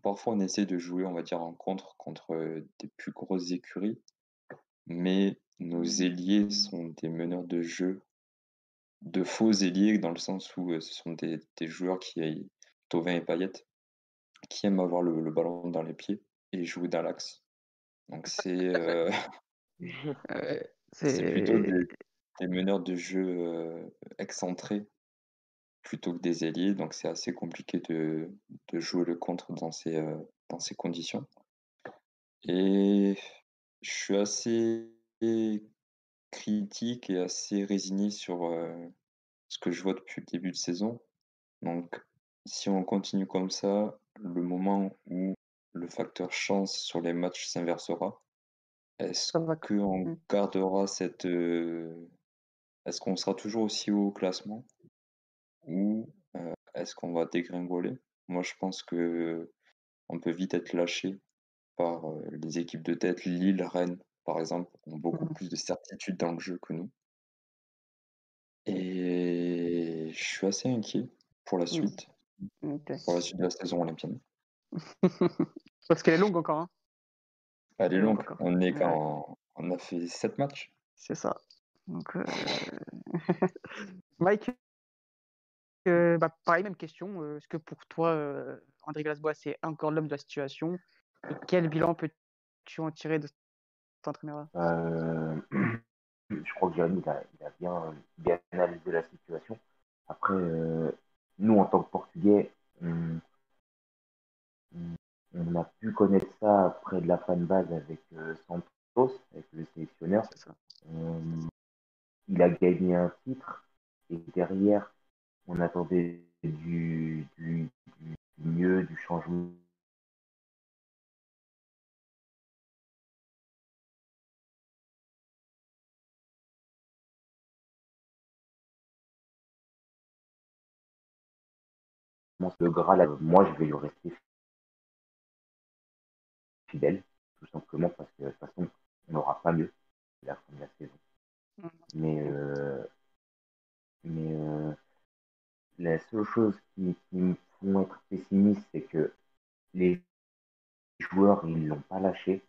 Parfois, on essaie de jouer, on va dire, en contre contre euh, des plus grosses écuries, mais nos ailiers sont des meneurs de jeu, de faux ailiers, dans le sens où euh, ce sont des, joueurs qui, Thauvin et Payet, qui aiment avoir le, le ballon dans les pieds et jouer dans l'axe. Donc c'est euh, [laughs] [laughs] plutôt des, des meneurs de jeu euh, excentrés plutôt que des ailiers, donc c'est assez compliqué de, de jouer le contre dans ces, euh, dans ces conditions. Et je suis assez critique et assez résigné sur euh, ce que je vois depuis le début de saison. Donc, si on continue comme ça, le moment où le facteur chance sur les matchs s'inversera, est-ce qu'on Mm. gardera cette. euh, est-ce qu'on sera toujours aussi haut au classement? Ou euh, est-ce qu'on va dégringoler? Moi, je pense que on peut vite être lâché par les équipes de tête. Lille, Rennes, par exemple, ont beaucoup Mmh. plus de certitude dans le jeu que nous. Et je suis assez inquiet pour la Mmh. suite, Pour la suite de la saison olympienne. [laughs] Parce qu'elle est longue encore, hein? Elle est longue encore. on est Ouais. qu'en on a fait 7 matchs. C'est ça. Donc, heu [laughs] Mike? Heu, bah, pareil, même question, heu, est-ce que pour toi, André Villas-Boas est encore l'homme de la situation? Et quel bilan peux-tu en tirer de cet entraîneur-là? Euh, [clears throat] je crois que Jérémy il a, il a bien, bien analysé la situation. Après, euh, nous, en tant que Portugais, on, a pu connaître ça après de la fanbase avec euh, Santos, avec le sélectionneur. Euh, il a gagné un titre et derrière, on attendait du, du, du mieux, du changement. Le Graal, moi, je vais lui rester fidèle, tout simplement parce que de toute façon, on n'aura pas mieux à la fin de la saison. Mmh. Mais, euh, mais euh, la seule chose qui, qui me font être pessimiste, c'est que les joueurs, ils l'ont pas lâché.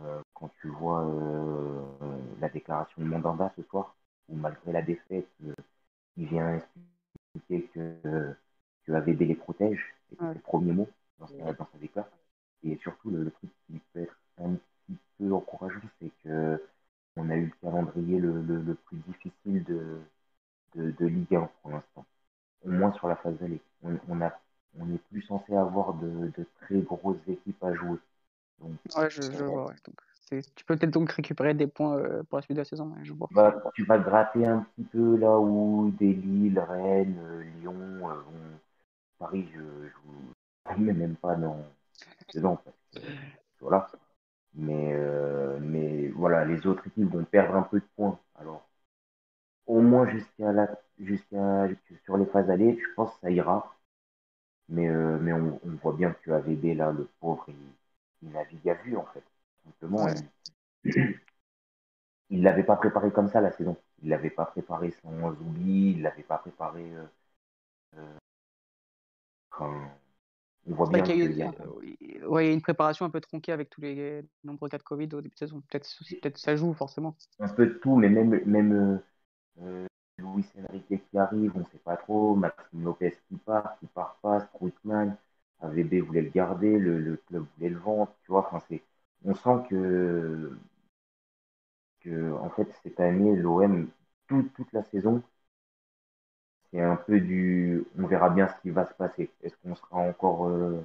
Euh, quand tu vois la déclaration de Mandanda ce soir, où malgré la défaite, il vient expliquer que, que AVB les protège, et Ouais. c'est le premier mot dans sa, dans sa déclaration. Et surtout, le, le truc qui peut être un petit peu encourageant, c'est que on a eu le calendrier le, le, le plus difficile de, de, de Ligue 1 pour l'instant. Au moins sur la phase d'aller. On, on, a, on est plus censé avoir de, de très grosses équipes à jouer. Donc, Ouais, je, je vois, ouais. Donc, c'est- tu peux peut-être donc récupérer des points euh, pour la suite de la saison, ouais, je vois. tu vas, tu vas gratter un petit peu là où des Lille, Rennes, euh, Lyon, euh, on- Paris, je ne mets même pas dans dedans parce que voilà. Mais, euh, mais voilà, les autres équipes vont perdre un peu de points. Alors, au moins jusqu'à la, jusqu'à sur les phases allées, je pense que ça ira. Mais, euh, mais on, on voit bien que AVB, là, le pauvre, il, il navigue à vue, en fait. Simplement, Ouais. il [clears throat] il l'avait pas préparé comme ça, la saison. Il l'avait pas préparé sans oubli, il l'avait pas préparé. euh, euh, on voit bien qu'il y a eu qu'il y a. ouais, il y a une préparation un peu tronquée avec tous les nombreux cas de Covid au début de saison. Peut-être peut ça joue forcément. un peu de tout, mais même, même euh, euh, Luis Enrique qui arrive, on sait pas trop, Maxime Lopez qui part, qui part pas, Strootman, AVB voulait le garder, le, le club voulait le vendre, tu vois, enfin on sent que, que en fait cette année l'OM toute, toute la saison c'est un peu du, on verra bien ce qui va se passer. Est-ce qu'on sera encore, euh,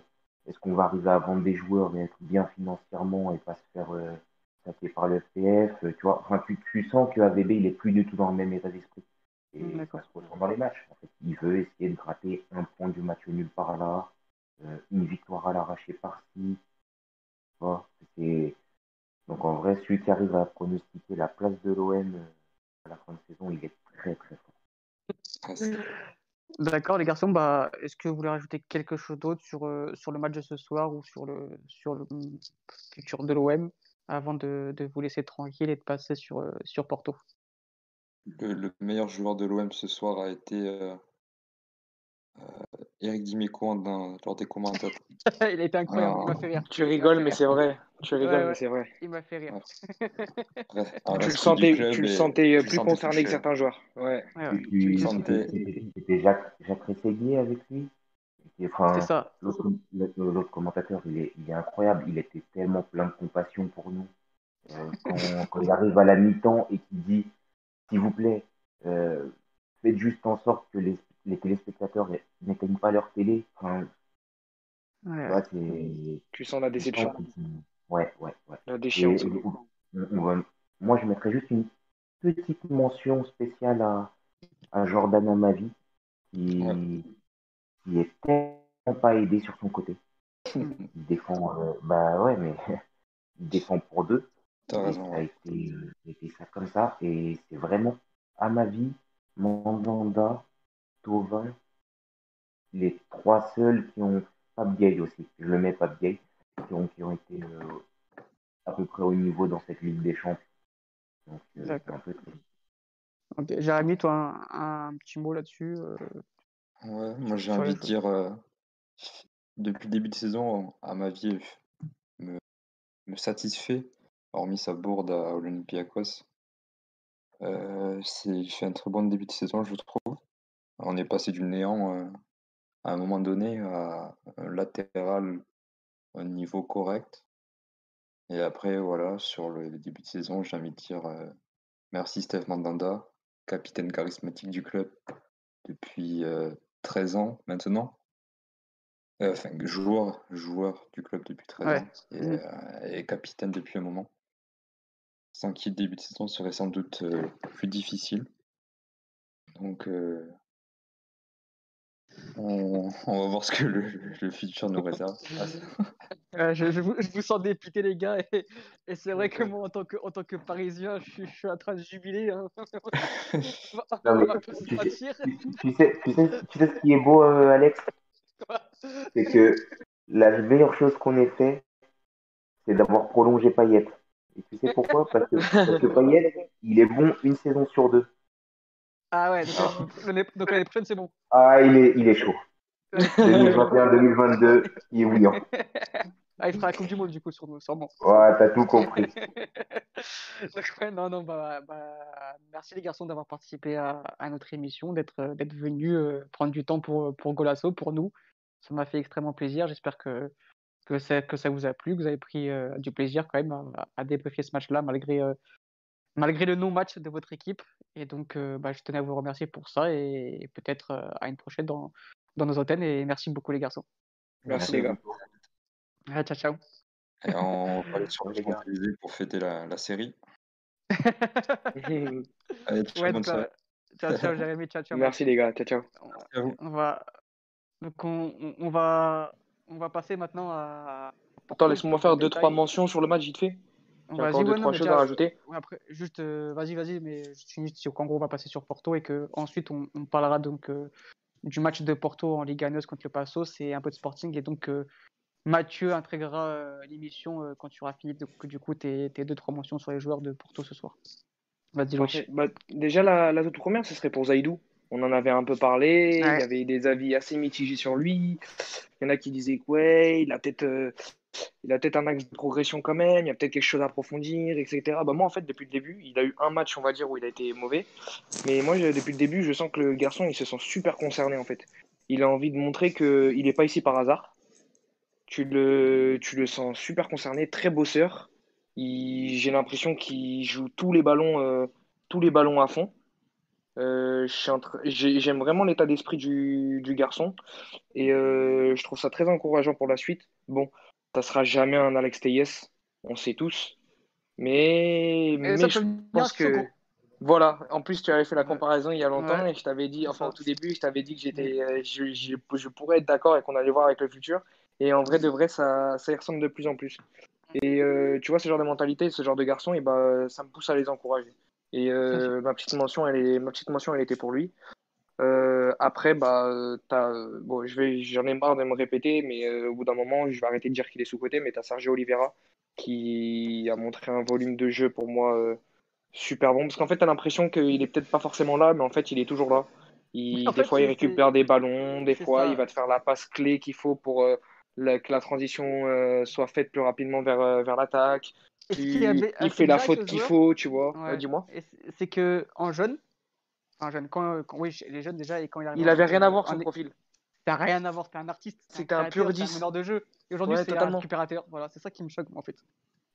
est-ce qu'on va arriver à vendre des joueurs et être bien financièrement et pas se faire euh, par le FPF, euh, tu vois. Enfin, tu, tu sens que AVB il est plus du tout dans le même état d'esprit. Et Mm, ça se ressent dans les matchs. En fait. Il veut essayer de gratter un point du match nul par là, euh, une victoire à l'arraché par-ci. Donc en vrai, celui qui arrive à pronostiquer la place de l'OM à la fin de saison, il est très très fort. C'est- D'accord, les garçons, bah, est-ce que vous voulez rajouter quelque chose d'autre sur, euh, sur le match de ce soir ou sur le, sur le mm, futur de l'OM avant de, de vous laisser tranquille et de passer sur, euh, sur Porto? Le, le meilleur joueur de l'OM ce soir a été euh, Eric Dimeco lors des commentateurs. [laughs] Il a été incroyable, il m'a fait rire. Tu rigoles, mais c'est vrai. Tu rigoles, Ouais, mais c'est vrai. Il m'a fait rire. [laughs] Tu le sentais, club tu le et- sentais tu le plus sentais concerné touché. que certains joueurs. Ouais. Ouais, ouais. Et Tu puis, le sentais. c'était Jacques, Jacques Rességuier avec lui? C'est ça. l'autre commentateur, il est, il est incroyable. Il était tellement plein de compassion pour nous. Euh, quand, [laughs] quand il arrive à la mi-temps et qu'il dit, s'il vous plaît, euh, faites juste en sorte que les, les téléspectateurs n'éteignent pas leur télé. Enfin, Ouais, tu sens la déception, Ouais, ouais, ouais. la déchéance. et quoi. on- on va- moi, je mettrais juste une petite mention spéciale à, à Jordan Amavi, qui, Ouais. qui est tellement pas aidé sur son côté. [laughs] Il défend, euh, bah ouais, mais [laughs] il défend pour deux. T'as raison. ça a été, euh, ça a été ça comme ça. Et c'est vraiment, à ma vie, Mandanda, Tovin, les trois seuls qui ont, Pape Gay aussi. Je le mets Pape Gay, qui ont, qui ont été euh, à peu près au niveau dans cette Ligue des Champions. Donc, euh, D'accord. Jérémy, toi, un, un petit mot là-dessus euh, Ouais, moi j'ai envie de dire, euh, depuis le début de saison, à ma vie, me, me satisfait, hormis sa bourde à Olympiakos. Euh, c'est, il fait un très bon début de saison, je trouve. On est passé du néant euh, à un moment donné à un latéral au niveau correct. Et après, voilà, sur le début de saison, j'ai envie de dire euh, merci Steve Mandanda, capitaine charismatique du club depuis euh, 13 ans maintenant. Euh, Enfin, joueur, joueur du club depuis 13 Ouais. ans et, euh, et capitaine depuis un moment. Sans qui le début de saison serait sans doute euh, plus difficile. Donc, euh, on, on va voir ce que le, le futur nous réserve. [laughs] Euh, je, je vous, je vous sens dépité, les gars, et, et c'est vrai que moi, en tant que, en tant que Parisien, je, suis- je suis en train de jubiler. hein. [laughs] Non, mais tu sais, tu, tu sais, tu, sais, tu sais ce qui est beau, euh, Alex? [laughs] C'est que la meilleure chose qu'on ait fait, c'est d'avoir prolongé Payet. Et tu sais pourquoi? Parce que, parce que Payet, il est bon une saison sur deux. Ah ouais, donc l'année- l'année donc l'année prochaine, c'est bon. Ah, il est, il est chaud. [laughs] 2021-2022, il est bouillant. Ah, il fera la Coupe du Monde, du coup, sur nous, sûrement. Ouais, t'as tout compris. [laughs] Donc, ouais, non, non, bah, bah, merci les garçons d'avoir participé à, à notre émission, d'être euh, d'être venus euh, prendre du temps pour, pour Golasso, pour nous. Ça m'a fait extrêmement plaisir. J'espère que, que, ça, que ça vous a plu, que vous avez pris euh, du plaisir quand même à, à débriefer ce match-là, malgré, euh, malgré le non-match de votre équipe. Et donc, euh, bah, je tenais à vous remercier pour ça et, peut-être euh, à une prochaine dans, dans nos antennes. Et merci beaucoup les garçons. Merci les gars. Ah, ciao, ciao. Et on va [laughs] aller sur gars. Champs-Élysées pour fêter la, la série. [laughs] Allez, ciao, Ouais, bonne donc, soirée. ciao, ciao, [laughs] Jérémy, ciao, ciao. Merci les gars. Ciao, ciao. Merci à vous. On va, donc on, va, on va passer maintenant à. Attends, laisse-moi faire deux, trois mentions sur le match vite fait. J'ai Vas-y, encore deux, ouais, trois choses déjà, à rajouter. ouais, après, juste, euh, vas-y, vas-y, mais je finis sur qu'en gros, on va passer sur Porto et que ensuite on, on parlera donc euh, du match de Porto en Ligue 1 contre le Passo, c'est un peu de Sporting et donc euh, Mathieu intégrera l'émission quand tu auras fini donc, du coup tes, tes deux trois mentions sur les joueurs de Porto ce soir. Vas-y. Parfait. Bah, déjà, la, la toute première, ce serait pour Zaidou. On en avait un peu parlé. Il y avait des avis assez mitigés sur lui. Il y en a qui disaient que ouais, il a peut-être il a peut-être un axe de progression quand même. Il y a peut-être quelque chose à approfondir, etc. Bah, moi, en fait, depuis le début, il a eu un match, on va dire, où il a été mauvais. Mais moi, depuis le début, je sens que le garçon, il se sent super concerné, en fait. Il a envie de montrer qu'il n'est pas ici par hasard. Tu le, tu le sens super concerné, très bosseur. J'ai l'impression qu'il joue tous les ballons, euh, tous les ballons à fond. Euh, J'aime vraiment l'état d'esprit du, du garçon et euh, je trouve ça très encourageant pour la suite. Bon, ça sera jamais un Alex Teyes, on sait tous, mais, je pense que voilà. En plus, tu avais fait la comparaison il y a longtemps Ouais. et je t'avais dit, enfin au tout début, je t'avais dit que j'étais, euh, je, je, je pourrais être d'accord et qu'on allait voir avec le futur. Et en vrai de vrai, ça, ça y ressemble de plus en plus. Et euh, tu vois, ce genre de mentalité, ce genre de garçon, et ben, ça me pousse à les encourager. Et euh, [laughs] ma petite mention, elle est, ma petite mention, elle était pour lui. Euh, après, bah, euh, euh, bon, je vais, j'en ai marre de me répéter, mais euh, au bout d'un moment, je vais arrêter de dire qu'il est sous-côté. Mais t'as Sergio Oliveira qui a montré un volume de jeu pour moi euh, super bon. Parce qu'en fait, t'as l'impression qu'il est peut-être pas forcément là, mais en fait, il est toujours là. Il, des fait, fois, il récupère des ballons, des fois, ça. il va te faire la passe clé qu'il faut pour la- que la transition soit faite plus rapidement vers, vers l'attaque. Il, fait la faute qu'il faut, tu vois. Ouais. Ouais, dis-moi. C'est que en jeune, enfin jeune, quand, quand- oui, les jeunes déjà et quand il arrive Il avait rien à voir son profil. T'as rien à voir, t'es un artiste, C'était un créateur, pur t'es un 10. meneur de jeu. Et aujourd'hui, Ouais, c'est un récupérateur. Voilà, c'est ça qui me choque en fait.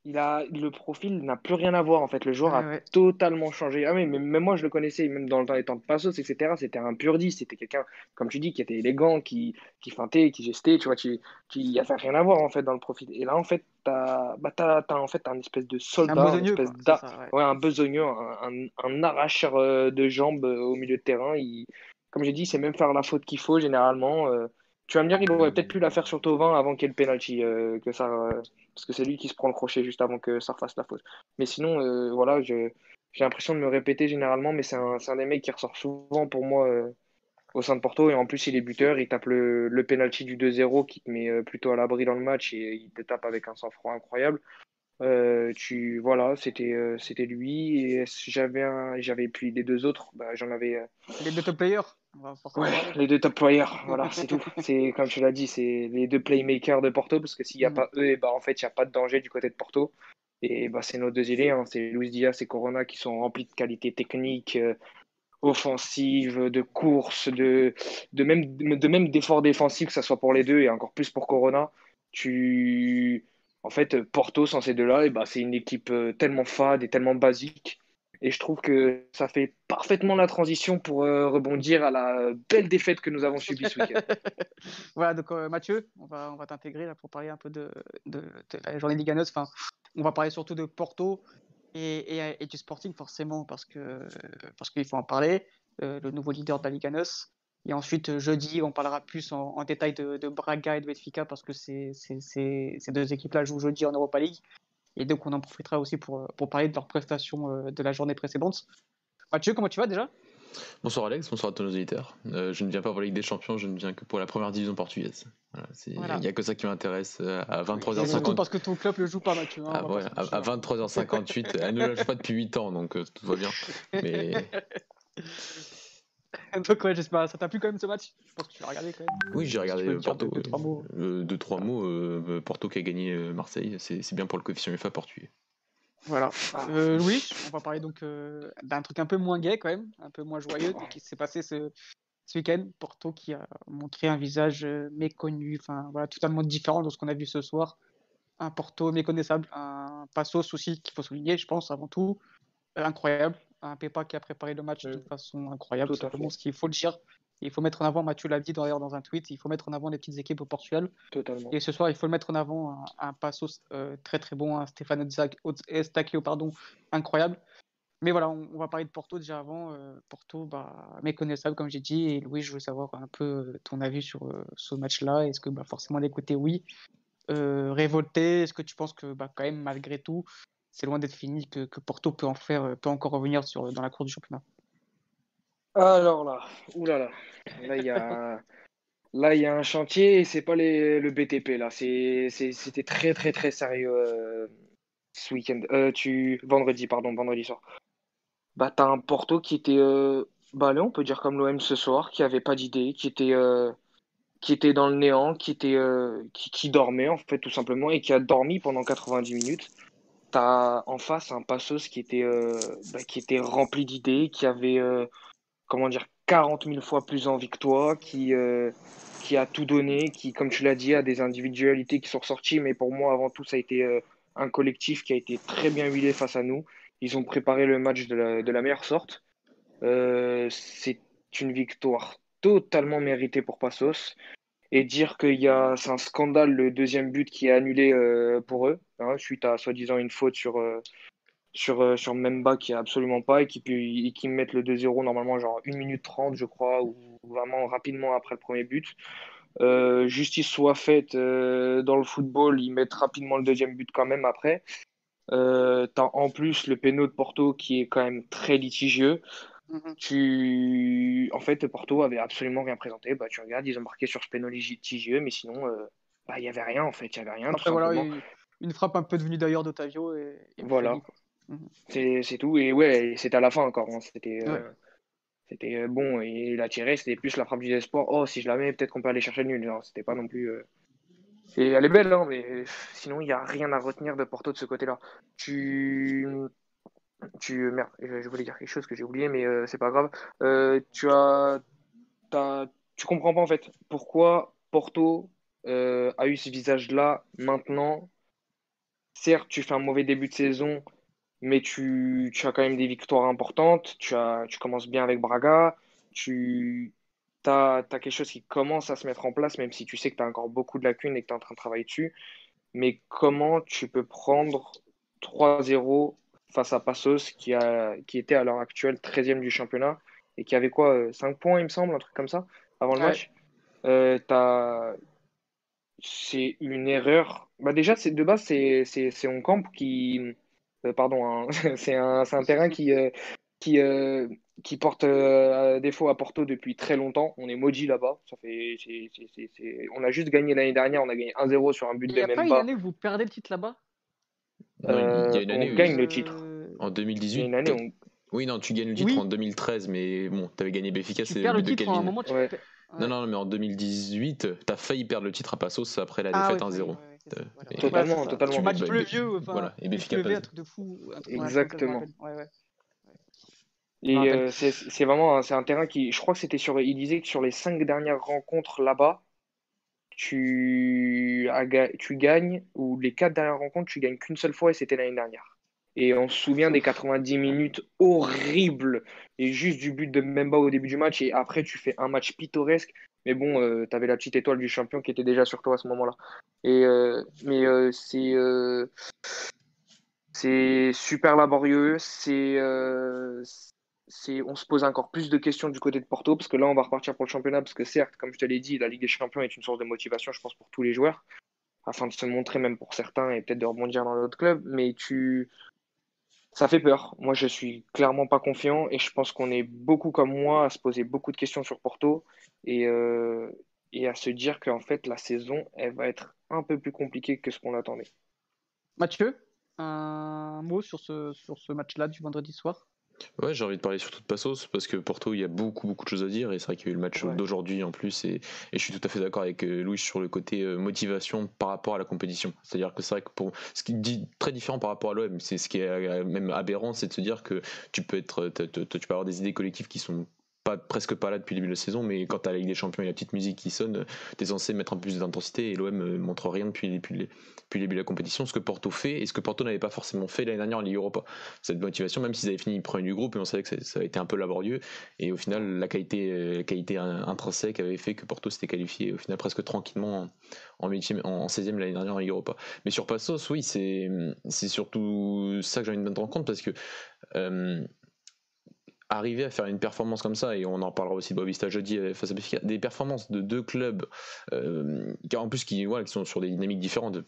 Il a, le profil n'a plus rien à voir en fait. Le joueur a ouais. totalement changé. Ah oui, mais même moi je le connaissais, même dans le temps de Passos, etc. C'était un pur 10. C'était quelqu'un, comme tu dis, qui était élégant, qui, qui feintait, qui gestait. Tu vois, tu, tu, il n'y avait rien à voir en fait dans le profil. Et là en fait, t'as, bah, t'as, t'as, en fait, un espèce de soldat, un besogneux, espèce quoi. d'a- C'est ça, ouais. ouais, un besogneux, un, un, un arracheur euh, de jambes euh, au milieu de terrain. Il, comme j'ai dit, c'est même faire la faute qu'il faut généralement. euh. tu vas me dire, il aurait peut-être pu la faire sur Tovin avant qu'il y ait le penalty, euh, que ça, euh, parce que c'est lui qui se prend le crochet juste avant que ça fasse la faute. Mais sinon, euh, voilà, j'ai l'impression de me répéter généralement, mais c'est un, un des mecs qui ressort souvent pour moi euh, au sein de Porto. Et en plus, il est buteur. Il tape le, le penalty du 2-0 qui te met plutôt à l'abri dans le match et il te tape avec un sang-froid incroyable. Euh, tu voilà, c'était euh, c'était lui et j'avais un, j'avais puis les deux autres, bah, j'en avais euh, les deux top players. Ouais, les deux top players, voilà, c'est tout. C'est comme tu l'as dit, c'est les deux playmakers de Porto parce que s'il n'y a mm. pas eux, et bah en fait il n'y a pas de danger du côté de Porto. Et bah c'est nos deux idées, hein. c'est Luis Diaz et Corona qui sont remplis de qualités techniques, offensives, de course, de de même de même d'efforts défensifs que ça soit pour les deux et encore plus pour Corona. Tu en fait, Porto, sans ces deux-là, eh ben, c'est une équipe euh, tellement fade et tellement basique. Et je trouve que ça fait parfaitement la transition pour euh, rebondir à la belle défaite que nous avons subie ce week-end. [laughs] voilà, donc euh, Mathieu, on va, on va t'intégrer pour parler un peu de, de, la journée liganeuse. Enfin, on va parler surtout de Porto et, et, du Sporting, forcément, parce qu'il parce qu'il faut en parler. le nouveau leader de la Liganos. Et ensuite, euh, jeudi, on parlera plus en, détail de, Braga et de Benfica parce que ces, deux équipes-là jouent jeudi en Europa League. Et donc, on en profitera aussi pour, pour parler de leurs prestations euh, de la journée précédente. Mathieu, comment tu vas déjà? Bonsoir Alex, bonsoir à tous nos auditeurs. Euh, je ne viens pas pour la Ligue des Champions, je ne viens que pour la première division portugaise. Il n'y a que ça qui m'intéresse à 23h50. Surtout parce que ton club ne joue pas, Mathieu. Hein, ah, à, 23h58, elle ne le joue pas depuis 8 ans, donc tout va bien. [laughs] Mais [laughs] Donc ouais, j'espère. Ça t'a plu quand même ce match? Je pense que tu l'as regardé quand même. Oui, j'ai regardé Porto. Deux, trois mots. Euh, deux, trois mots. Euh, Porto qui a gagné euh, Marseille, c'est bien pour le coefficient UFA portugais. Voilà. Euh, Louis, on va parler donc d'un truc un peu moins gay quand même, un peu moins joyeux qui s'est passé ce, ce week-end. Porto qui a montré un visage méconnu, enfin voilà, totalement différent de ce qu'on a vu ce soir. Un Porto méconnaissable, un Passos aussi qu'il faut souligner, je pense, avant tout. incroyable, un Pepa qui a préparé le match de façon incroyable, tout ce qu'il faut le dire. Il faut mettre en avant, Mathieu l'a dit d'ailleurs dans un tweet, il faut mettre en avant les petites équipes au Portugal. Totalement. Et ce soir, il faut le mettre en avant un, Passos euh, très très bon, un Stéphane Estakio, pardon, incroyable. Mais voilà, on, va parler de Porto déjà avant. Euh, Porto, bah, méconnaissable comme j'ai dit. Et Louis, je veux savoir un peu euh, ton avis sur ce match-là. Est-ce que bah, forcément d'écouter oui Révolté? Est-ce que tu penses que bah, quand même, malgré tout, c'est loin d'être fini, que, Porto peut en faire, euh, peut encore revenir sur, dans la cour du championnat. Alors là, oulala, là il y a, [laughs] là il y a un chantier et c'est pas les, le BTP là, c'était très très très sérieux euh, ce week-end, euh, tu vendredi pardon, vendredi soir. Bah t'as un Porto qui était, bah là on peut dire comme l'OM ce soir, qui avait pas d'idée, qui était qui était dans le néant, qui était qui, qui, dormait en fait tout simplement et qui a dormi pendant 90 minutes t'as en face un Passos qui était, euh, bah, qui était rempli d'idées, qui avait euh, comment dire 40 000 fois plus envie que toi, qui, euh, qui a tout donné, qui, comme tu l'as dit, a des individualités qui sont ressorties, mais pour moi, avant tout, ça a été un collectif qui a été très bien huilé face à nous. Ils ont préparé le match de la, de la meilleure sorte. c'est une victoire totalement méritée pour Passos et dire qu'il y a c'est un scandale le deuxième but qui est annulé euh, pour eux hein, suite à soi-disant une faute sur euh, sur euh, Memba qui a absolument pas et qui et qui mettent le 2-0 normalement genre 1 minute 30 je crois ou vraiment rapidement après le premier but. Justice soit faite dans le football ils mettent rapidement le deuxième but quand même après. T'as en plus le péno de Porto qui est quand même très litigieux Mhm. Tu... En fait, Porto avait absolument rien présenté. Bah, tu regardes, ils ont marqué sur ce litigieux, mais sinon, euh, bah, il n'y avait rien en fait. Il y avait rien. Après, voilà, une, frappe un peu devenue d'ailleurs d'Otavio. Et, voilà. Mhm. C'est tout. Et ouais, c'était à la fin encore. Hein. C'était. Euh, c'était euh, bon, et il a tiré, c'était plus la frappe du espoir. Oh, si je la mets, peut-être qu'on peut aller chercher le nul. C'était pas non plus. Et elle est belle, hein, mais sinon, il n'y a rien à retenir de Porto de ce côté-là. Tu tu merde, je voulais dire quelque chose que j'ai oublié, mais euh, c'est pas grave. Euh, tu as, tu comprends pas en fait pourquoi Porto euh, a eu ce visage-là maintenant. Certes, tu fais un mauvais début de saison, mais tu, tu as quand même des victoires importantes. Tu, as, tu commences bien avec Braga. Tu as, quelque chose qui commence à se mettre en place, même si tu sais que tu as encore beaucoup de lacunes et que tu es en train de travailler dessus. Mais comment tu peux prendre 3-0 face à Passos, qui, a, qui était à l'heure actuelle 13e du championnat et qui avait quoi 5 euh, points, il me semble, un truc comme ça, avant le match. Euh, c'est une erreur. Bah déjà, de base, c'est on camp qui. Euh, pardon, hein. [laughs] c'est un, un, terrain qui, qui, euh, qui porte euh, défaut à Porto depuis très longtemps. On est maudit là-bas. On a juste gagné l'année dernière. On a gagné 1-0 sur un but de même pas. Il y a pas une année où vous perdez le titre là-bas euh, il y a une année on gagne le titre. En 2018. Une année, Oui, non, tu gagnes le titre en 2013, mais bon, tu avais gagné Béfica. Perds le titre en un moment. Tu Non, non, mais en 2018, tu as failli perdre le titre à Passos après la ah défaite 1-0. Totalement, totalement. Tu match plus vieux, enfin, voilà. et Béfica un truc de fou. Exactement. Et euh, c'est vraiment c'est un terrain qui, je crois que c'était sur, il disait que sur les cinq dernières rencontres là-bas, tu, tu gagnes, ou les quatre dernières rencontres, tu gagnes qu'une seule fois et c'était l'année dernière. Et on se souvient des 90 minutes horribles et juste du but de Memba au début du match. Et après, tu fais un match pittoresque. Mais bon, euh, tu avais la petite étoile du champion qui était déjà sur toi à ce moment-là. Et euh, mais c'est c'est super laborieux. C'est on se pose encore plus de questions du côté de Porto, parce que là, on va repartir pour le championnat, parce que certes, comme je te l'ai dit, la Ligue des Champions est une source de motivation, je pense, pour tous les joueurs, afin de se montrer même pour certains et peut-être de rebondir dans d'autres clubs, mais tu... ça fait peur. Moi, je suis clairement pas confiant, et je pense qu'on est beaucoup comme moi à se poser beaucoup de questions sur Porto, et, euh, et à se dire qu'en fait, la saison, elle va être un peu plus compliquée que ce qu'on attendait. Mathieu, un mot sur ce, sur ce match-là du vendredi soir? Ouais, j'ai envie de parler surtout de Passos parce que Porto, il y a beaucoup beaucoup de choses à dire et c'est vrai qu'il y a eu le match d'aujourd'hui en plus et, je suis tout à fait d'accord avec euh, Louis sur le côté euh, motivation par rapport à la compétition. C'est-à-dire que c'est vrai que pour ce qui dit très différent par rapport à l'OM, c'est ce qui est euh, même aberrant, c'est de se dire que tu peux être, tu peux avoir des idées collectives qui sont presque pas là depuis le début de la saison, mais quand tu as la Ligue des Champions et la petite musique qui sonne, tu es censé mettre un peu plus d'intensité et l'OM euh, montre rien depuis, le début de la compétition, ce que Porto fait et ce que Porto n'avait pas forcément fait l'année dernière en Ligue Europa. Cette motivation, même s'ils avaient fini premier du groupe, et on savait que ça, avait été un peu laborieux, et au final, la qualité, euh, qualité intrinsèque avait fait que Porto s'était qualifié au final presque tranquillement en, en 16e l'année dernière en Ligue Europa. Mais sur Passos, oui, c'est surtout ça que j'ai envie de me rendre compte parce que. Euh, arriver à faire une performance comme ça, et on en parlera aussi de Bobista jeudi euh, face à des performances de deux clubs, euh, en plus qui, voilà, qui sont sur des dynamiques différentes.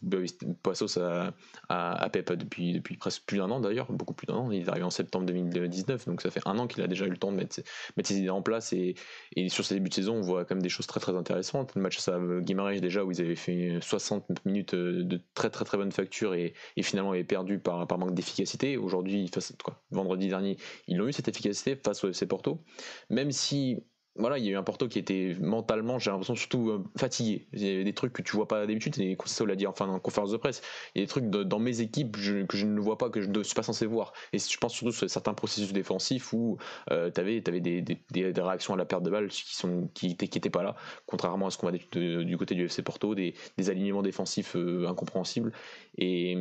Passos à, à, Pep depuis, depuis presque plus d'un an d'ailleurs, beaucoup plus d'un an. Il est arrivé en septembre 2019, donc ça fait un an qu'il a déjà eu le temps de mettre, mettre ses idées en place. Et, et, sur ses débuts de saison, on voit quand même des choses très très intéressantes. Le match à Guimarães déjà, où ils avaient fait 60 minutes euh, de très très très bonne facture et, et finalement avaient perdu par, par manque d'efficacité. Aujourd'hui, vendredi dernier, ils ont eu cette efficacité face au FC Porto, même si voilà, il y a eu un Porto qui était mentalement, j'ai l'impression, surtout euh, fatigué. Il y a des trucs que tu vois pas d'habitude, et ça l'a dit enfin la conférence de presse. Il y a des trucs dans mes équipes que je ne vois pas, que je ne suis pas censé voir. Et je pense surtout sur certains processus défensifs où euh, tu avais, des, des, réactions à la perte de balles qui sont qui étaient, qui étaient pas là, contrairement à ce qu'on voit du côté du FC Porto, des, alignements défensifs euh, incompréhensibles. Et,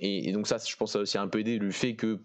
et, et, donc ça, je pense, ça a aussi un peu aidé le fait que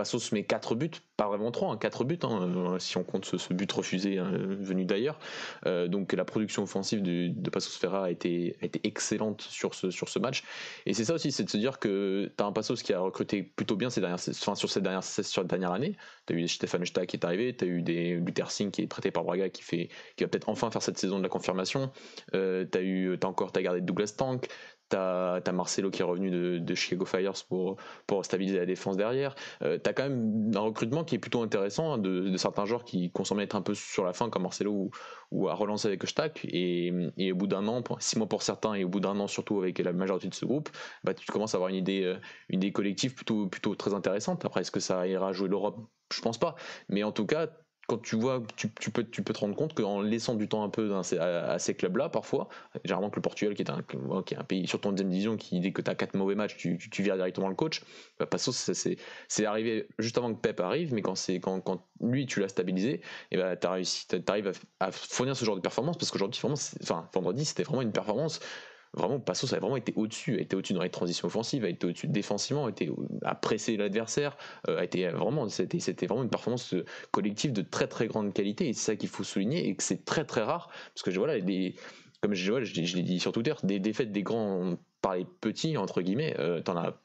Passos met 4 buts, pas vraiment 3, 4 hein, buts, hein, euh, si on compte ce, but refusé hein, venu d'ailleurs. Euh, donc la production offensive de, Passos Ferra a été, excellente sur ce, match. Et c'est ça aussi, c'est de se dire que tu as un Passos qui a recruté plutôt bien ces dernières, enfin, sur cette dernière, sur dernière année. Tu as eu Stéphane Stack qui est arrivé, tu as eu des Luther Singh qui est prêté par Braga qui, fait, qui va peut-être enfin faire cette saison de la confirmation. Euh, tu as, eu, encore as gardé Douglas Tank, T'as as Marcelo qui est revenu de, Chicago Fires pour, pour stabiliser la défense derrière. Euh, t'as quand même un recrutement qui est plutôt intéressant hein, de, certains joueurs qui consomment être un peu sur la fin, comme Marcelo ou, à relancer avec Stack. Et, et au bout d'un an, six mois pour certains, et au bout d'un an surtout avec la majorité de ce groupe, bah, tu commences à avoir une idée, euh, une idée collective plutôt, plutôt très intéressante. Après, est-ce que ça ira jouer l'Europe? Je pense pas. Mais en tout cas, quand tu vois, tu, peux, tu peux te rendre compte qu'en laissant du temps un peu à, ces clubs-là, parfois, généralement que le Portugal, qui est un, pays sur ton deuxième division, qui dès que tu as quatre mauvais matchs, tu, tu, directement le coach, bah, c'est arrivé juste avant que Pep arrive, mais quand, quand, quand lui, tu l'as stabilisé, et bah, tu arrives à, fournir ce genre de performance, parce qu'aujourd'hui, enfin, vendredi, c'était vraiment une performance vraiment Passos a vraiment été au-dessus, a été au-dessus dans les transitions offensives, a été au-dessus défensivement, a été à presser l'adversaire, euh, a été vraiment c'était c'était vraiment une performance euh, collective de très très grande qualité. Et c'est ça qu'il faut souligner et que c'est très très rare parce que voilà des comme je, je, l'ai dit sur Twitter, des défaites des grands par les petits entre guillemets, euh, t'en as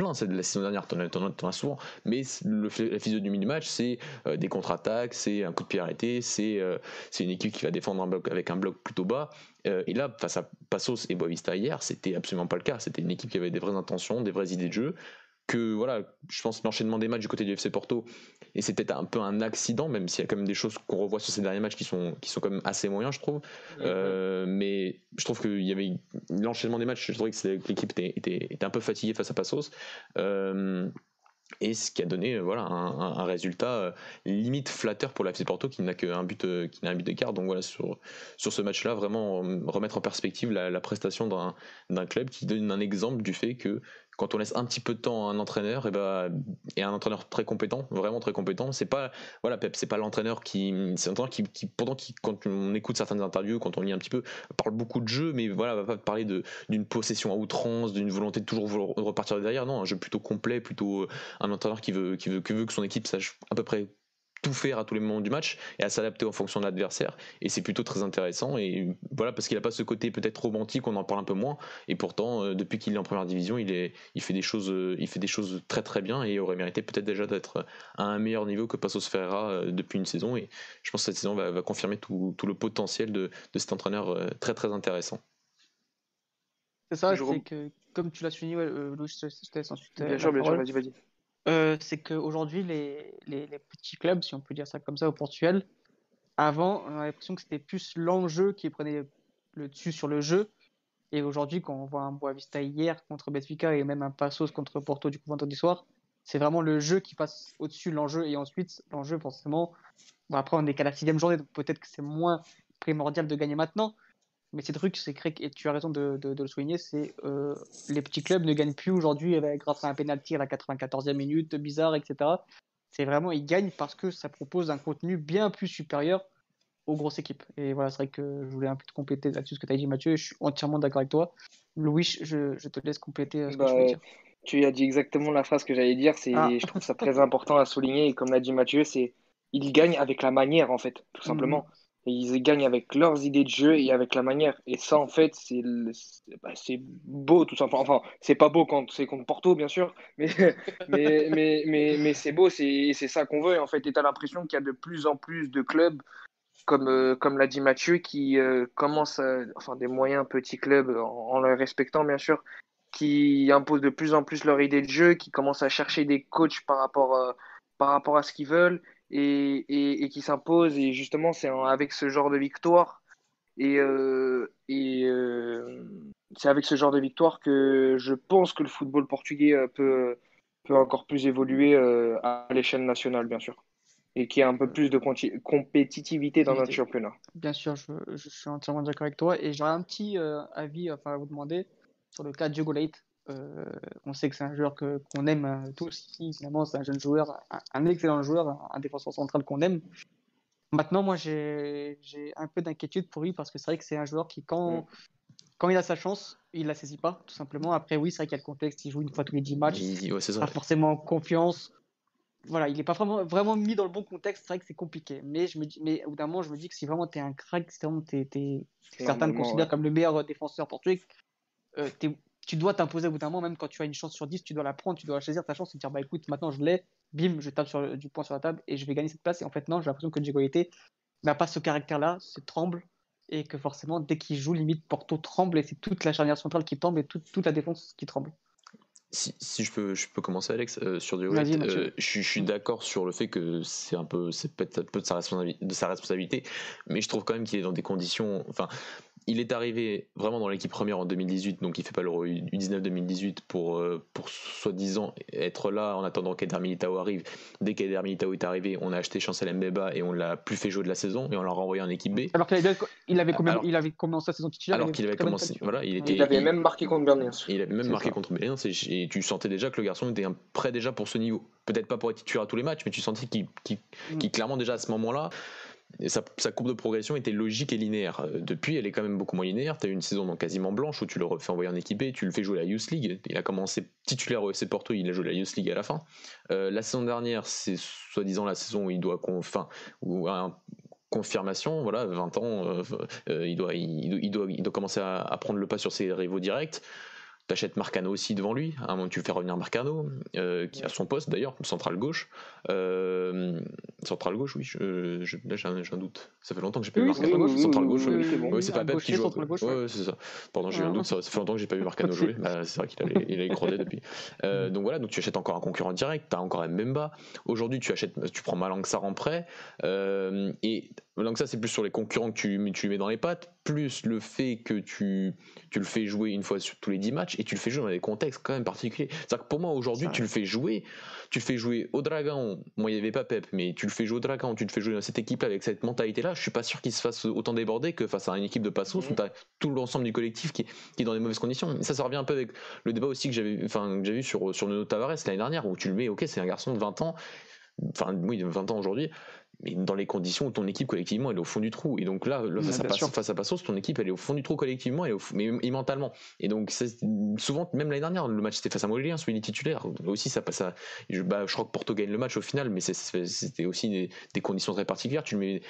plein. C'est de la saison dernière, t'en as, as, souvent. Mais la physionomie du match, c'est euh, des contre-attaques, c'est un coup de pied arrêté, c'est euh, c'est une équipe qui va défendre avec un bloc plutôt bas. Euh, et là, face à Passos et Boavista hier, c'était absolument pas le cas. C'était une équipe qui avait des vraies intentions, des vraies idées de jeu que voilà, je pense l'enchaînement des matchs du côté du FC Porto, et c'était un peu un accident, même s'il y a quand même des choses qu'on revoit sur ces derniers matchs qui sont, qui sont quand même assez moyens, je trouve. Euh, mais je trouve qu'il y avait l'enchaînement des matchs, je trouvais que l'équipe était, était, un peu fatiguée face à Passos. Euh, et ce qui a donné voilà un, résultat euh, limite flatteur pour l'FC Porto qui n'a qu'un but qui n'a un but d'écart donc voilà sur sur ce match là vraiment remettre en perspective la, la prestation d'un club qui donne un exemple du fait que quand on laisse un petit peu de temps à un entraîneur et, bah, et un entraîneur très compétent, vraiment très compétent, c'est pas voilà Pep, c'est pas l'entraîneur qui c'est l'entraîneur qui, qui, pendant qui quand on écoute certaines interviews, quand on lit un petit peu, parle beaucoup de jeu, mais voilà va pas parler d'une possession à outrance, d'une volonté de toujours repartir derrière. Non, un jeu plutôt complet, plutôt euh, un entraîneur qui veut, qui veut que son équipe sache à peu près tout faire à tous les moments du match et à s'adapter en fonction de l'adversaire. Et c'est plutôt très intéressant. Et voilà, parce qu'il n'a pas ce côté peut-être romantique, on en parle un peu moins. Et pourtant, euh, depuis qu'il est en première division, il, est, il, fait des choses, euh, il fait des choses très très bien et aurait mérité peut-être déjà d'être à un meilleur niveau que Passos Ferreira euh, depuis une saison. Et je pense que cette saison va, confirmer tout, le potentiel de, cet entraîneur très très intéressant. C'est ça, c'est que comme tu l'as souligné, Louis, je te laisse ensuite. Bien sûr, bien sûr, vas-y, vas-y. Euh, c'est qu'aujourd'hui, les, les, les, petits clubs, si on peut dire ça comme ça, au Portugal, avant, on a l'impression que c'était plus l'enjeu qui prenait le dessus sur le jeu. Et aujourd'hui, quand on voit un Boavista hier contre Benfica et même un Passos contre Porto du coup vendredi soir, c'est vraiment le jeu qui passe au-dessus de l'enjeu. Et ensuite, l'enjeu, forcément, bon, après, on n'est qu'à la sixième journée, donc peut-être que c'est moins primordial de gagner maintenant. Mais ces trucs, c'est et tu as raison de, le souligner, c'est euh, les petits clubs ne gagnent plus aujourd'hui grâce à un penalty à la 94e minute, bizarre, etc. C'est vraiment, ils gagnent parce que ça propose un contenu bien plus supérieur aux grosses équipes. Et voilà, c'est vrai que je voulais un peu te compléter là-dessus ce que tu as dit, Mathieu. Je suis entièrement d'accord avec toi. Louis, je, te laisse compléter euh, ce que je veux bah, dire. Tu as dit exactement la phrase que j'allais dire. C'est, ah. Je trouve ça très important à souligner. Et comme l'a dit Mathieu, c'est ils gagnent avec la manière, en fait, tout simplement. Mhm. Et ils gagnent avec leurs idées de jeu et avec la manière. Et ça, en fait, c'est bah, beau, tout simplement. Enfin, c'est pas beau quand c'est contre Porto, bien sûr, [laughs] mais, mais, mais, mais, mais c'est beau, c'est ça qu'on veut. En fait, et tu as l'impression qu'il y a de plus en plus de clubs, comme, euh, comme l'a dit Mathieu, qui euh, commencent, enfin, des moyens petits clubs, en, les respectant, bien sûr, qui imposent de plus en plus leur idée de jeu, qui commencent à chercher des coachs par rapport, euh, par rapport à ce qu'ils veulent et, et, qui s'impose. Et justement, c'est avec ce genre de victoire. Et, euh, et euh, c'est avec ce genre de victoire que je pense que le football portugais euh, peut, peut encore plus évoluer à l'échelle nationale, bien sûr. Et qu'il y a un peu plus de compétitivité dans notre championnat. Bien sûr, je, je suis entièrement d'accord avec toi. Et j'aurais un petit avis enfin, à vous demander sur le cas de Diogo Leite. Euh, on sait que c'est un joueur que, qu'on aime euh, tous ici. Finalement, c'est un jeune joueur, un, excellent joueur, un, défenseur central qu'on aime. Maintenant, moi, j'ai, j'ai un peu d'inquiétude pour lui parce que c'est vrai que c'est un joueur qui, quand, mm. quand il a sa chance, il la saisit pas, tout simplement. Après, oui, c'est vrai qu'il y a le contexte, il joue une fois tous les 10 matchs, il n'a pas forcément confiance. Voilà, il n'est pas vraiment, vraiment mis dans le bon contexte, c'est vrai que c'est compliqué. Mais, je me dis, mais au bout d'un moment, je me dis que si vraiment tu es un crack, si vraiment t'es, t'es, certains le considèrent comme le meilleur défenseur portugais, euh, tu dois t'imposer au bout d'un moment, même quand tu as une chance sur 10, tu dois la prendre, tu dois choisir ta chance et te dire bah écoute, maintenant je l'ai, bim, je tape sur, du point sur la table et je vais gagner cette place. Et en fait, non, j'ai l'impression que Diego n'a pas ce caractère-là, se tremble et que forcément, dès qu'il joue, limite Porto tremble et c'est toute la charnière centrale qui tombe et toute la défense qui tremble. Si, si, je peux, je peux commencer, Alex, euh, sur Diego euh, je, suis d'accord sur le fait que c'est un peu, c'est peut-être un peu de sa, de sa responsabilité, mais je trouve quand même qu'il est dans des conditions, enfin, il est arrivé vraiment dans l'équipe première en 2018, donc il fait pas l'Euro U19 2018 pour, euh, pour soi-disant être là en attendant qu'Eder Militao arrive. Dès qu'Eder Militao est arrivé, on a acheté Chancel Mbeba et on l'a plus fait jouer de la saison et on l'a renvoyé en équipe B. Alors qu'il avait, il avait, il avait commencé sa saison titulaire. Alors qu'il avait commencé, voilà, il, était, il avait même marqué contre Berlin. Il avait même marqué contre Berlin et, tu sentais déjà que le garçon était prêt déjà pour ce niveau. Peut-être pas pour être titulaire à tous les matchs, mais tu sentais qu'il mm. clairement déjà à ce moment-là et sa, courbe de progression était logique et linéaire. Euh, depuis, elle est quand même beaucoup moins linéaire. Tu as eu une saison quasiment blanche où tu le refais envoyer en équipé, tu le fais jouer à la Youth League. Il a commencé titulaire au FC Porto, il a joué la Youth League à la fin. Euh, la saison dernière, c'est soi-disant la saison où il doit. Enfin, où confirmation, voilà, 20 ans, euh, il, doit, il, doit, il doit commencer à, à, prendre le pas sur ses rivaux directs achètes Marcano aussi devant lui. À un moment, tu fais revenir Marcano, euh, qui a son poste d'ailleurs, central gauche. Euh, central gauche, oui, je, là j'ai un, doute. Ça fait longtemps que j'ai pas vu Marcano. central gauche, oui, c'est pas Pep qui joue. Ouais, c'est ça. Pardon, j'ai eu un doute, ça, fait longtemps que j'ai pas vu Marcano jouer. Bah, c'est vrai qu'il a, il depuis. Euh, [laughs] donc voilà, donc tu achètes encore un concurrent direct, tu as encore un Memba. Aujourd'hui, tu achètes, tu prends Malangsar en prêt. et donc ça, c'est plus sur les concurrents que tu, tu mets dans les pattes, plus le fait que tu, tu le fais jouer une fois sur tous les 10 matchs et tu le fais jouer dans des contextes quand même particuliers. C'est-à-dire que pour moi, aujourd'hui, tu le fais jouer, tu le fais jouer au Dragon. Moi, il n'y avait pas Pep, mais tu le fais jouer au Dragon, tu le fais jouer dans cette équipe avec cette mentalité-là. Je suis pas sûr qu'il se fasse autant déborder que face à une équipe de Passos où tu as tout l'ensemble du collectif qui, qui, est dans des mauvaises conditions. Et ça, ça revient un peu avec le débat aussi que j'avais enfin, vu sur, sur Nuno Tavares l'année dernière où tu le mets, ok, c'est un garçon de 20 ans, enfin, oui, 20 ans aujourd'hui mais dans les conditions où ton équipe collectivement elle est au fond du trou. Et donc là, face, à passe, face, à Passos, ton équipe elle est au fond du trou collectivement et, mais, mentalement. Et donc souvent, même l'année dernière, le match c'était face à Montpellier, celui des titulaires. Aussi, ça passe à. Je, bah, je crois que Porto gagne le match au final, mais c'était aussi des, des, conditions très particulières. Tu mets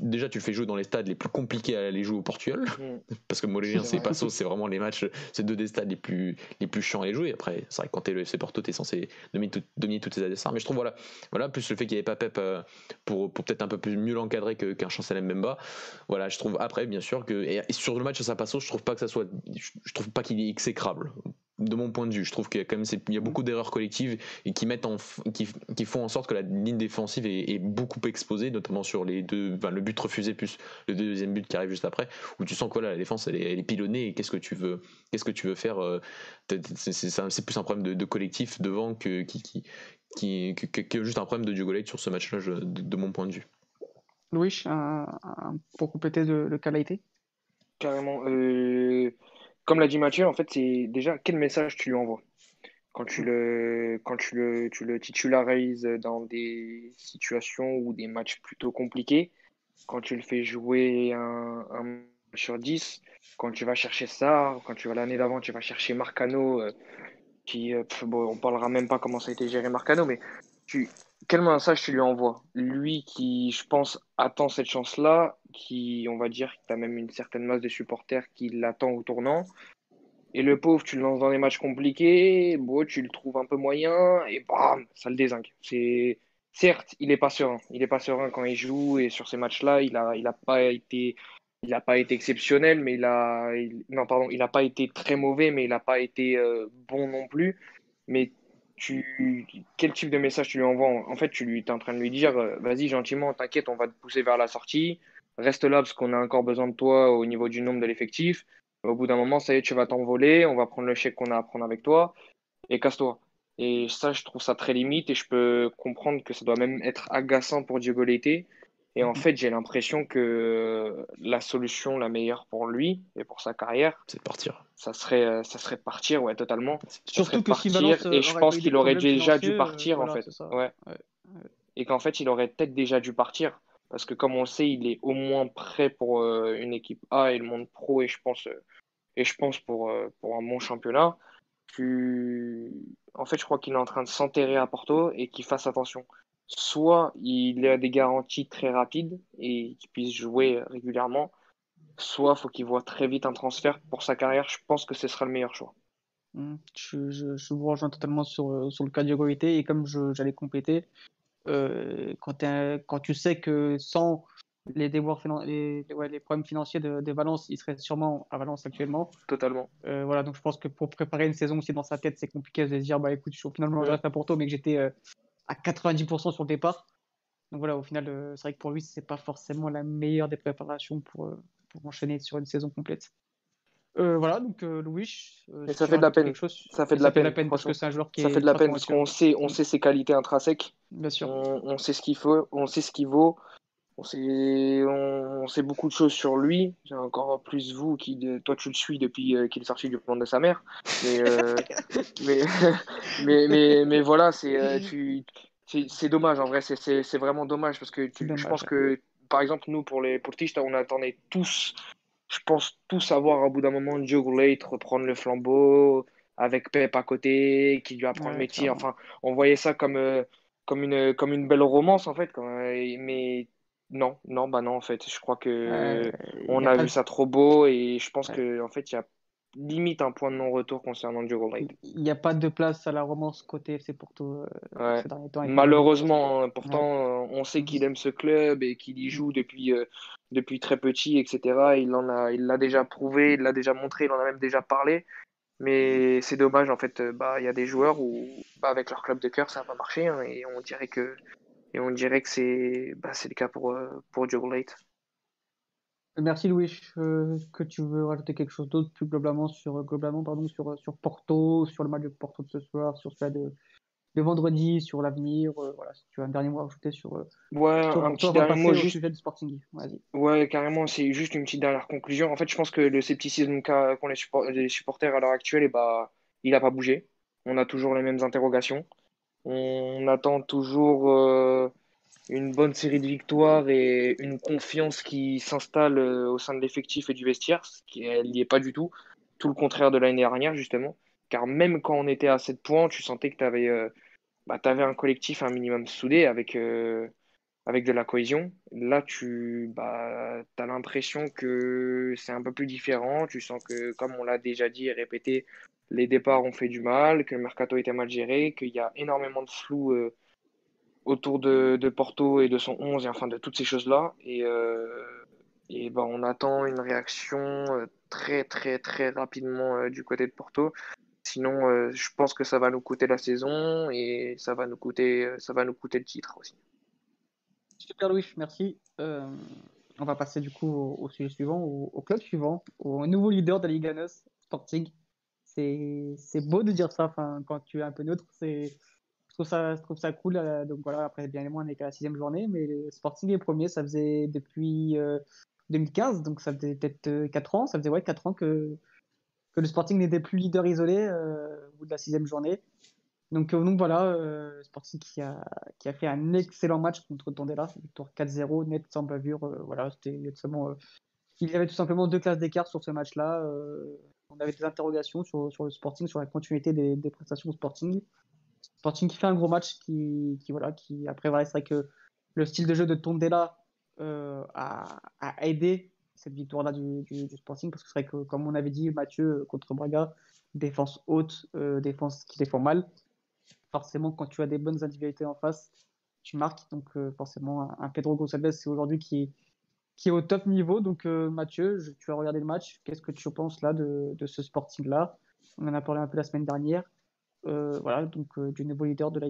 déjà tu le fais jouer dans les stades les plus compliqués à aller jouer au Portugal. Mm. [laughs] parce que Molégien c'est pas c'est vraiment les matchs c'est deux des stades les plus les plus chiants à aller jouer. Après c'est vrai que quand t'es le FC Porto t'es censé dominer, tout, dominer tous tes adversaires. Mais je trouve voilà voilà plus le fait qu'il n'y avait pas Pep euh, pour, pour peut-être un peu plus mieux l'encadrer qu'un Chancel Mbemba. Voilà je trouve après bien sûr que et, sur le match à Passo je trouve pas que ça soit je trouve pas qu'il est exécrable de mon point de vue. Je trouve qu'il y a quand même il y a beaucoup d'erreurs collectives et qui mettent en qui, qui, font en sorte que la ligne défensive est, beaucoup exposée, notamment sur les deux, le but refusé plus le deuxième but qui arrive juste après, où tu sens que la défense elle est, pilonnée et qu'est-ce que tu veux qu'est-ce que tu veux faire euh, C'est plus un problème de, collectif devant que qui, qui, qui, que, juste un problème de Diogolate sur ce match-là de, mon point de vue. Louis, pour compléter le, le qualité Carrément. Euh comme l'a dit Mathieu, en fait, c'est déjà quel message tu lui envoies quand tu le, quand tu le, tu le titularises dans des situations ou des matchs plutôt compliqués, quand tu le fais jouer un, un match sur 10, quand tu vas chercher ça, quand tu vas l'année d'avant, tu vas chercher Marcano, euh, qui, euh, bon, on parlera même pas comment ça a été géré Marcano, mais tu, quel message tu lui envoies? Lui qui, je pense, attend cette chance-là, qui, on va dire, tu as même une certaine masse de supporters qui l'attend au tournant. Et le pauvre, tu le lances dans des matchs compliqués, bon, tu le trouves un peu moyen, et bam, ça le désingue. C'est certes, il est pas serein. Il est pas serein quand il joue, et sur ces matchs-là, il a, il a pas été, il a pas été exceptionnel, mais il a, non pardon, il a pas été très mauvais, mais il a pas été euh, bon non plus. Mais quel type de message tu lui envoies En fait, tu es en train de lui dire euh, vas-y, gentiment, t'inquiète, on va te pousser vers la sortie. Reste là parce qu'on a encore besoin de toi au niveau du nombre de l'effectif. Au bout d'un moment, ça y est, tu vas t'envoler. On va prendre le chèque qu'on a à prendre avec toi et casse-toi. Et ça, je trouve ça très limite et je peux comprendre que ça doit même être agaçant pour Diego Leite et en mhm. fait, j'ai l'impression que la solution la meilleure pour lui et pour sa carrière, c'est de partir. Ça serait, euh, ça serait de partir, ouais, totalement. Surtout que partir, et je pense qu'il aurait déjà dû partir, en fait. Ouais. Et qu'en fait, il aurait peut-être déjà dû partir. Parce que comme on le sait, il est au moins prêt pour euh, une équipe A et le monde pro, et je pense, euh, et je pense pour, pour un bon championnat. Tu... En fait, je crois qu'il est en train de s'enterrer à Porto et qu'il fasse attention soit il a des garanties très rapides et qu'il puisse jouer régulièrement, soit il faut qu'il voit très vite un transfert pour sa carrière. Je pense que ce sera le meilleur choix. Mmh, je, vous rejoins totalement sur, sur le cas d'Hugoité et comme j'allais compléter, euh, quand, quand, tu sais que sans les, déboires les, les, problèmes financiers de, de, Valence, il serait sûrement à Valence actuellement. Totalement. Euh, voilà, donc je pense que pour préparer une saison aussi dans sa tête, c'est compliqué de se dire bah écoute, finalement je reste à Porto, mais que j'étais euh, à 90% sur le départ. Donc voilà, au final, euh, c'est vrai que pour lui, c'est pas forcément la meilleure des préparations pour, euh, pour enchaîner sur une saison complète. Euh, voilà, donc Louis. ça fait de la peine. ça fait de la, peine, parce que c'est un joueur qui ça fait de la peine parce qu'on sait, on sait ses qualités intrinsèques. Bien sûr. On, sait ce qu'il faut, on sait ce qu'il vaut. On sait, on, sait beaucoup de choses sur lui. J'ai encore plus vous qui, toi, tu le suis depuis qu'il est sorti du plan de sa mère. Mais, [laughs] mais, [laughs] mais, mais, mais, voilà, c'est, tu, c'est dommage, en vrai, c'est vraiment dommage parce que je pense que, par exemple, nous, pour les portistes, on attendait tous, je pense, tous avoir à bout d'un moment Joe Late reprendre le flambeau avec Pep à côté, qui lui apprend le métier. Enfin, on voyait ça comme, euh, comme, une, comme une belle romance, en fait. mais non, non, bah non, en fait, je crois que on a, vu ça trop beau et je pense que, en fait, il y a limite un point de non-retour concernant Diogo Light. Il n'y a pas de place à la romance côté FC Porto euh, Malheureusement, hein, pourtant, euh, on sait qu'il aime ce club et qu'il y joue depuis, euh, depuis très petit, etc. Il en a, il l'a déjà prouvé, il l'a déjà montré, il en a même déjà parlé. Mais c'est dommage, en fait, bah, il y a des joueurs où, bah, avec leur club de cœur, ça va marcher hein, et on dirait que, et on dirait que c'est, bah, le cas pour, pour Diogo Light. Merci Louis. Euh, que tu veux rajouter quelque chose d'autre plus globalement sur globalement pardon sur sur Porto, sur le match de Porto de ce soir, sur celui de, de vendredi, sur l'avenir. Euh, voilà, si tu as un dernier mot à ajouter sur. Euh, ouais, un petit dernier mot juste. Sujet du Sporting. Ouais, carrément, c'est juste une petite dernière conclusion. En fait, je pense que le scepticisme qu'ont les, les, supporters à l'heure actuelle, et eh bah, il n'a pas bougé. On a toujours les mêmes interrogations. On attend toujours une bonne série de victoires et une confiance qui s'installe euh, au sein de l'effectif et du vestiaire, ce qui n'y est pas du tout. Tout le contraire de l'année dernière, justement. Car même quand on était à 7 points, tu sentais que tu avais, euh, bah, un collectif un minimum soudé avec, euh, avec de la cohésion. Là, tu bah, as l'impression que c'est un peu plus différent. Tu sens que, comme on l'a déjà dit et répété, les départs ont fait du mal, que le mercato était mal géré, qu'il y a énormément de flou autour de, Porto et de son 11 et enfin de toutes ces choses-là. Et, euh, et ben, on attend une réaction euh, très très très rapidement euh, du côté de Porto. Sinon, je pense que ça va nous coûter la saison et ça va nous coûter, ça va nous coûter le titre aussi. Super Louis, merci. on va passer du coup au, sujet suivant, au, club suivant, au nouveau leader de la Ligue 1, Sporting. C'est beau de dire ça quand tu es un peu neutre. C'est trouve ça, je trouve ça cool. Euh, donc voilà, après, bien moins, on est qu'à la sixième journée, mais le Sporting est premier, ça faisait depuis 2015, euh, donc ça faisait peut-être 4 euh, ans, ça faisait ouais, 4 ans que, que le Sporting n'était plus leader isolé au bout de la sixième journée. Donc, donc voilà, le Sporting qui a, qui a fait un excellent match contre Tondela, victoire 4-0, net sans bavure. voilà, c'était il y avait tout simplement deux classes d'écart sur ce match-là. on avait des interrogations sur, sur, le Sporting, sur la continuité des, des prestations au Sporting. Sporting qui fait un gros match, qui, qui voilà, qui après voilà, c'est vrai que le style de jeu de Tondela euh, a, aidé cette victoire-là du, du, Sporting parce que c'est vrai que comme on avait dit Mathieu contre Braga, défense haute, euh, défense qui défend mal. Forcément, quand tu as des bonnes individualités en face, tu marques. Donc euh, forcément, un, Pedro Gonçalves c'est aujourd'hui qui, qui est au top niveau. Donc Mathieu, tu as regardé le match. Qu'est-ce que tu penses là de, ce Sporting-là? On en a parlé un peu la semaine dernière. Euh, voilà, donc euh, du nouveau leader de la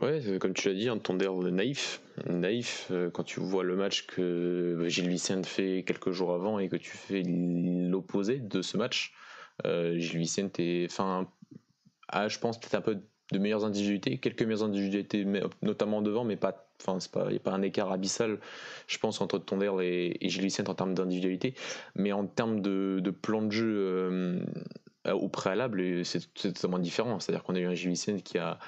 Ouais, euh, comme tu l'as dit, un tondeur naïf. Naïf, quand tu vois le match que Gilles Vicente fait quelques jours avant et que tu fais l'opposé de ce match. Gilles Vicente est, enfin, a, je pense, peut-être un peu de meilleures individualités, quelques meilleures individualités, notamment devant, mais pas, enfin, il n'y a pas un écart abyssal, je pense, entre Tondère et, et en termes d'individualité. Mais en termes de, plan de jeu euh, au préalable, c'est totalement différent. C'est-à-dire qu'on a eu un Gilles qui, a,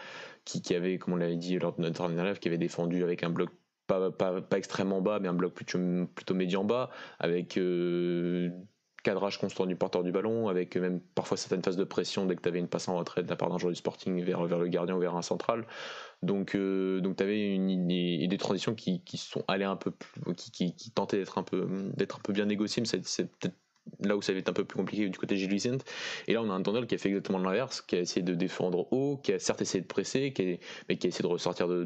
qui, avait, comme on l'avait dit lors de notre dernière live, qui avait défendu avec un bloc pas, pas, pas, extrêmement bas, mais un bloc plutôt, plutôt médian bas, avec euh, cadrage constant du porteur du ballon, avec même parfois certaines phases de pression dès que tu avais une passe en retrait de la part d'un joueur du sporting vers, vers le gardien ou vers un central. Donc, euh, donc tu avais une, des transitions qui, qui sont allées un peu plus, qui, tentaient d'être un, peu, un peu bien négociées, mais c'est peut-être là où ça va être un peu plus compliqué du côté Gilles. Et là, on a un Tondel qui a fait exactement l'inverse, qui a essayé de défendre haut, qui a certes essayé de presser, qui mais qui a essayé de ressortir de,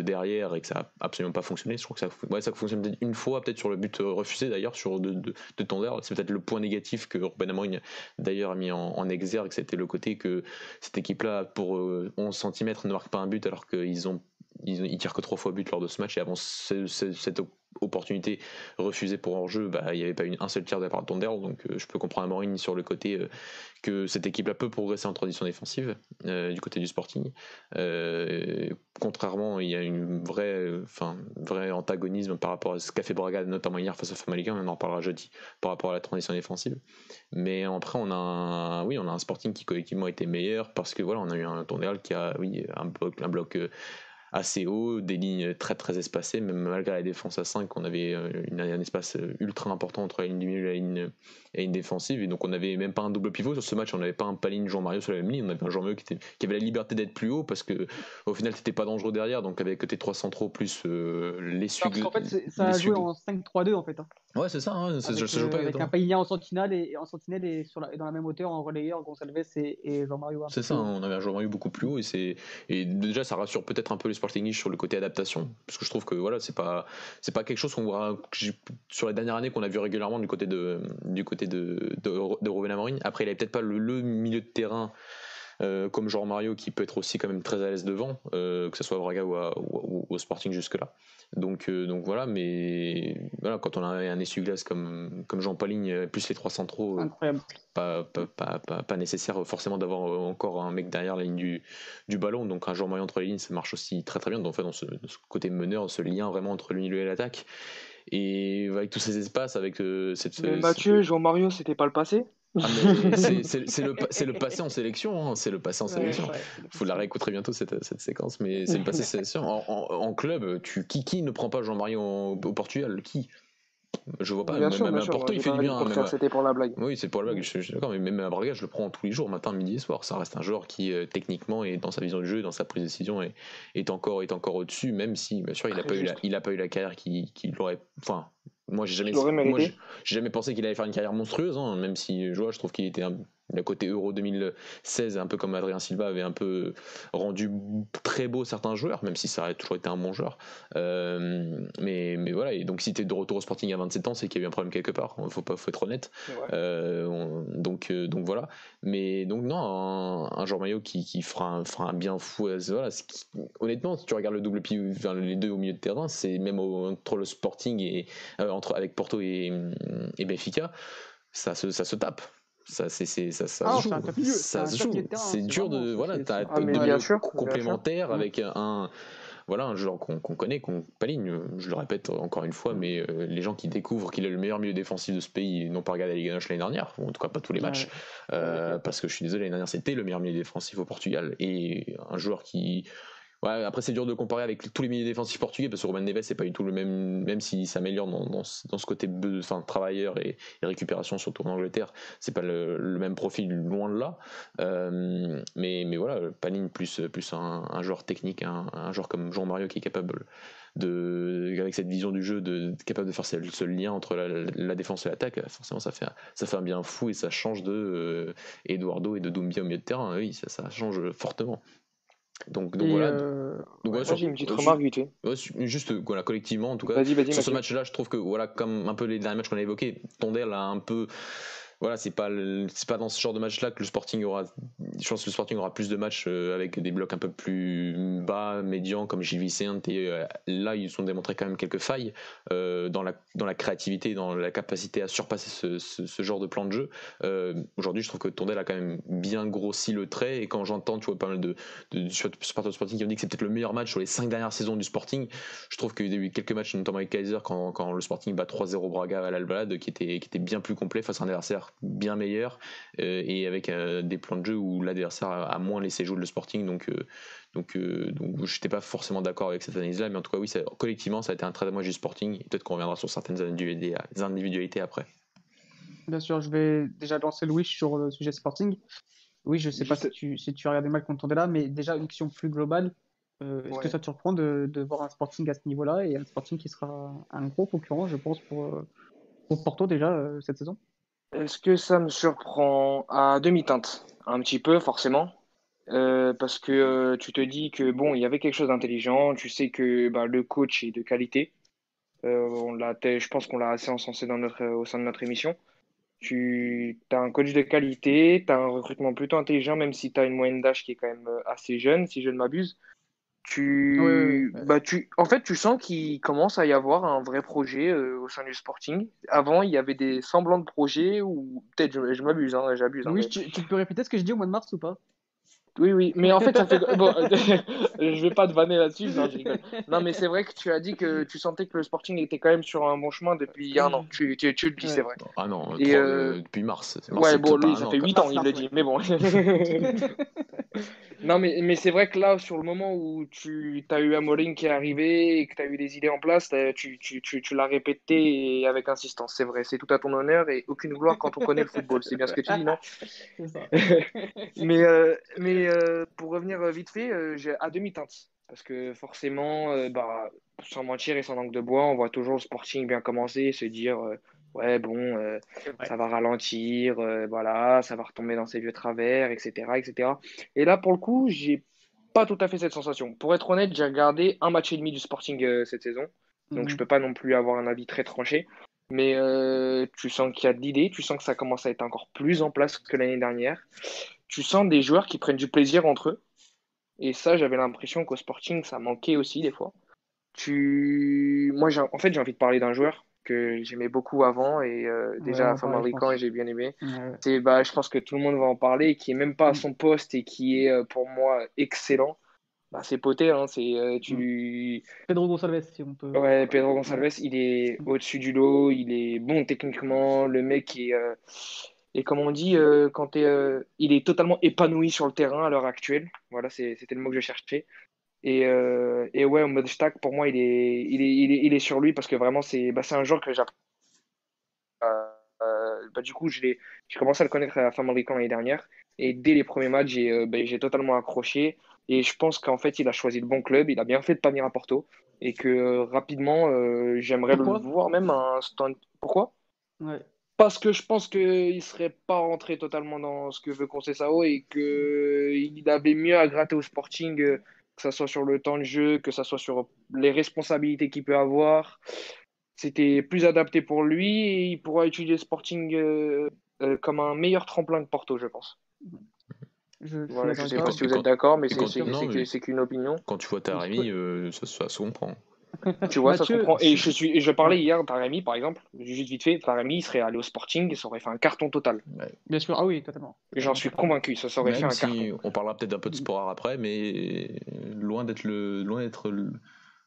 derrière et que ça n'a absolument pas fonctionné. Je crois que ça, ça fonctionne peut-être une fois, peut-être sur le but refusé d'ailleurs, sur de, de, C'est peut-être le point négatif que Ruben Amorim d'ailleurs a mis en, en exergue, c'était le côté que cette équipe-là, pour 11 euh, cm, ne marque pas un but alors qu'ils ont ils, tirent que trois fois but lors de ce match et avant cette opportunité refusée pour hors-jeu, bah, il n'y avait pas une, un seul tir de la part de Tonder, donc euh, je peux comprendre Amorim sur le côté euh, que cette équipe-là peut progresser en transition défensive euh, du côté du Sporting. contrairement, il y a une vraie, enfin, vrai antagonisme par rapport à ce qu'a fait Braga, notamment hier face à Famalicão, on en reparlera jeudi, par rapport à la transition défensive. Mais après, on a un, oui, on a un Sporting qui collectivement était meilleur parce que voilà, on a eu un Tondel qui a oui, un bloc assez haut, des lignes très très espacées, même malgré la défense à 5, on avait une, un espace ultra important entre la ligne du milieu et la ligne, défensive, et donc on n'avait même pas un double pivot sur ce match, on n'avait pas un Paline Jean-Mario sur la même ligne, on avait un Jean-Mario qui, qui, avait la liberté d'être plus haut parce que au final c'était pas dangereux derrière, donc avec tes trois centraux plus euh, les suites. En fait, ça a joué en 5-3-2 en fait. Hein. Ouais, c'est ça, hein, avec, ça joue pas euh, avec un Paillinha en sentinelle et, en sentinelle et, sur la, dans la même hauteur en relayeur, Gonçalves et, et Jean-Mario. C'est ça, on avait un Jean-Mario beaucoup plus haut et, c'est, et déjà ça rassure peut-être un peu les Sporting sur le côté adaptation, parce que je trouve que voilà, c'est pas, c'est pas quelque chose qu'on voit sur les dernières années qu'on a vu régulièrement du côté de, du côté de, de, Amorim. Après, il avait peut-être pas le, le milieu de terrain euh, comme genre Mario qui peut être aussi quand même très à l'aise devant, euh, que ce soit au Braga ou, au Sporting jusque-là. Donc, euh, donc voilà, mais voilà, quand on a un essuie-glace comme, comme Jean Pauligne, plus les trois centraux, pas, pas, pas, pas, nécessaire forcément d'avoir encore un mec derrière la ligne du, du ballon. Donc un genre Mario entre les lignes, ça marche aussi très très bien. Donc, en fait, dans ce, côté meneur, ce lien vraiment entre le milieu et l'attaque. Et avec tous ces espaces, avec cette. Mais Mathieu, Jean Mario, c'était pas le passé? Ah, [laughs] c'est le, passé en sélection, hein, c'est le passé en sélection. Il faut la réécouter bientôt cette, cette séquence, mais c'est le passé en sélection. En, club, tu, qui, qui ne prend pas Jean-Marie au Portugal? Qui? Je vois pas, bien même, sûr, même à Porto, il fait du bien. C'était pour la blague. Oui, c'est pour la blague, je, suis d'accord, mais même à Braga, je le prends tous les jours, matin, midi et soir. Ça reste un joueur qui, euh, techniquement, et dans sa vision du jeu, dans sa prise de décision, est, est encore, est encore au-dessus, même si, bien sûr, il n'a pas, eu la, il a pas eu la carrière qui, qui l'aurait. Enfin, moi, j'ai jamais, moi, jamais pensé qu'il allait faire une carrière monstrueuse, hein, même si je vois, je trouve qu'il était un, le côté Euro 2016, un peu comme Adrien Silva avait un peu rendu très beau certains joueurs, même si ça a toujours été un bon joueur. Euh, mais, mais voilà, et donc si tu es de retour au Sporting à 27 ans, c'est qu'il y a eu un problème quelque part. Il faut, pas, faut être honnête. Euh, donc, euh, donc voilà. Mais donc non, un, un joueur maillot qui, qui fera, un, fera un bien fou. Voilà, honnêtement, si tu regardes le double pied, les deux au milieu de terrain, c'est même entre le Sporting et entre avec Porto et, et Benfica, ça se, ça se tape ça c'est ça, ça ah, joue. ça se joue. c'est dur de voilà t'as ah, bien sûr, complémentaire avec un voilà un joueur qu'on connaît qu'on paligne. Je le répète encore une fois mais euh, les gens qui découvrent qu'il est le meilleur milieu défensif de ce pays n'ont pas regardé la Ligue l'année dernière ou en tout cas pas tous les matchs. Euh, parce que je suis désolé l'année dernière c'était le meilleur milieu défensif au Portugal. Et un joueur qui Après c'est dur de comparer avec tous les milieux défensifs portugais parce que Romain Neves c'est pas du tout le même, même s'il s'améliore dans, ce côté travailleur et, récupération surtout en Angleterre, c'est pas le, même profil loin de là. Euh, mais, voilà, Panine plus, plus un, joueur technique, un, joueur comme Jean Mario qui est capable de, avec cette vision du jeu, de, capable de faire ce, lien entre la, défense et l'attaque, forcément ça fait, un bien fou et ça change de euh, Eduardo et de Doumbia au milieu de terrain. Oui, ça change fortement. Donc, donc voilà. Euh... Donc, j'ai une petite remarque vite Juste voilà, collectivement, en tout cas, sur ce match-là, je trouve que voilà, comme un peu les derniers matchs qu'on a évoqués, Tondel a un peu voilà, c'est pas c'est pas dans ce genre de match là que le Sporting aura je pense que le Sporting aura plus de matchs euh, avec des blocs un peu plus bas, médians comme JVC et euh, là ils ont démontré quand même quelques failles euh, dans la dans la créativité, dans la capacité à surpasser ce, ce, genre de plan de jeu. aujourd'hui, je trouve que Tondel a quand même bien grossi le trait et quand j'entends tu vois pas mal de, de, de Sporting qui ont dit que c'est peut-être le meilleur match sur les cinq dernières saisons du Sporting, je trouve qu'il y a eu quelques matchs notamment avec Kaiser quand, quand le Sporting bat 3-0 Braga à l'Albalade qui était qui était bien plus complet face à un adversaire bien meilleur euh, et avec euh, des plans de jeu où l'adversaire a, moins laissé jouer le Sporting. Donc, euh, donc, donc je n'étais pas forcément d'accord avec cette analyse-là, mais en tout cas, oui, ça, collectivement, ça a été un très bon match du Sporting. Peut-être qu'on reviendra sur certaines individualités après. Bien sûr, je vais déjà lancer Louis sur le sujet Sporting. Oui, je ne sais pas si tu, si tu as regardé mal quand on est là, mais déjà une question plus globale. Est-ce que ça te surprend de, de, voir un Sporting à ce niveau-là et un Sporting qui sera un gros concurrent, je pense, pour, pour Porto déjà cette saison? Est-ce que ça me surprend à demi-teinte? Un petit peu, forcément. Euh, parce que euh, tu te dis que bon, il y avait quelque chose d'intelligent, tu sais que bah, le coach est de qualité. Euh, on l'a, je pense qu'on l'a assez encensé dans notre, au sein de notre émission. Tu as un coach de qualité, tu as un recrutement plutôt intelligent, même si tu as une moyenne d'âge qui est quand même assez jeune, si je ne m'abuse. Tu, bah, tu, en fait, tu sens qu'il commence à y avoir un vrai projet euh, au sein du Sporting. Avant, il y avait des semblants de projets ou peut-être je, m'abuse, hein, j'abuse. Hein, oui, tu, peux répéter ce que je dis au mois de mars ou pas? Oui, oui, mais en fait, ça fait. Bon, [laughs] [laughs] je vais pas te vanner là-dessus. Non, [laughs] non, mais c'est vrai que tu as dit que tu sentais que le Sporting était quand même sur un bon chemin depuis un an. Tu, tu, tu le dis, c'est vrai. Ah non, Et euh, depuis mars. ouais, bon, lui, ça fait 8 ans, il le dit, mais bon. Non, mais, mais c'est vrai que là, sur le moment où tu as eu Amorim qui est arrivé et que tu as eu des idées en place, tu, tu, tu, tu l'as répété avec insistance. C'est vrai, c'est tout à ton honneur et aucune gloire quand on connaît le football. C'est bien ce que tu dis, non? [laughs] Mais, euh, mais euh, pour revenir vite fait, euh, à demi-teinte. Parce que forcément, bah, sans mentir et sans langue de bois, on voit toujours le Sporting bien commencer, se dire ouais, bon, euh, ça va ralentir, euh, voilà, ça va retomber dans ses vieux travers, etc., etc. Et là, pour le coup, j'ai pas tout à fait cette sensation. Pour être honnête, j'ai regardé un match et demi du Sporting euh, cette saison, donc je je peux pas non plus avoir un avis très tranché. Mais tu sens qu'il y a de l'idée, tu sens que ça commence à être encore plus en place que l'année dernière. Tu sens des joueurs qui prennent du plaisir entre eux. Et ça, j'avais l'impression qu'au Sporting, ça manquait aussi des fois. Tu... Moi, en fait, j'ai envie de parler d'un joueur que j'aimais beaucoup avant et euh, déjà ouais, et j'ai bien aimé. C'est bah je pense que tout le monde va en parler qui est même pas à mm. son poste et qui est euh, pour moi excellent. Bah, c'est Poté, hein, c'est euh, tu mm. Pedro Gonçalves si on peut. Ouais, Pedro Gonçalves, il est mm. au-dessus du lot, il est bon techniquement, le mec est et comme on dit quand es, il est totalement épanoui sur le terrain à l'heure actuelle. Voilà, c'était le mot que je cherchais. Et, euh, et ouais, mode stack, pour moi, il est, il est, il est, il est sur lui parce que vraiment, c'est bah, un joueur que j'ai euh, euh, bah, du coup, j'ai commencé à le connaître à la fin de l'année dernière. Et dès les premiers matchs, j'ai euh, bah, totalement accroché. Et je pense qu'en fait, il a choisi le bon club. Il a bien fait de pas venir à Porto. Et que rapidement, j'aimerais le voir même un stand. Pourquoi? Ouais. Parce que je pense qu'il ne serait pas rentré totalement dans ce que veut Sao et qu'il avait mieux à gratter au Sporting que ce soit sur le temps de jeu, que ce soit sur les responsabilités qu'il peut avoir. C'était plus adapté pour lui et il pourra utiliser Sporting euh, euh, comme un meilleur tremplin que Porto, je pense. Je ne sais pas si vous êtes d'accord, mais c'est qu'une opinion. Quand tu vois Taremi, euh, ça, ça se comprend. [laughs] Tu vois, ça se comprend. Et je, suis, je parlais hier, Taremi, par exemple, juste vite fait, Taremi, il serait allé au Sporting, ça aurait fait un carton total. Bien sûr, ah oui, totalement. J'en suis convaincu, ça aurait fait un carton. On parlera peut-être un peu de sport après, mais loin d'être le, loin d'être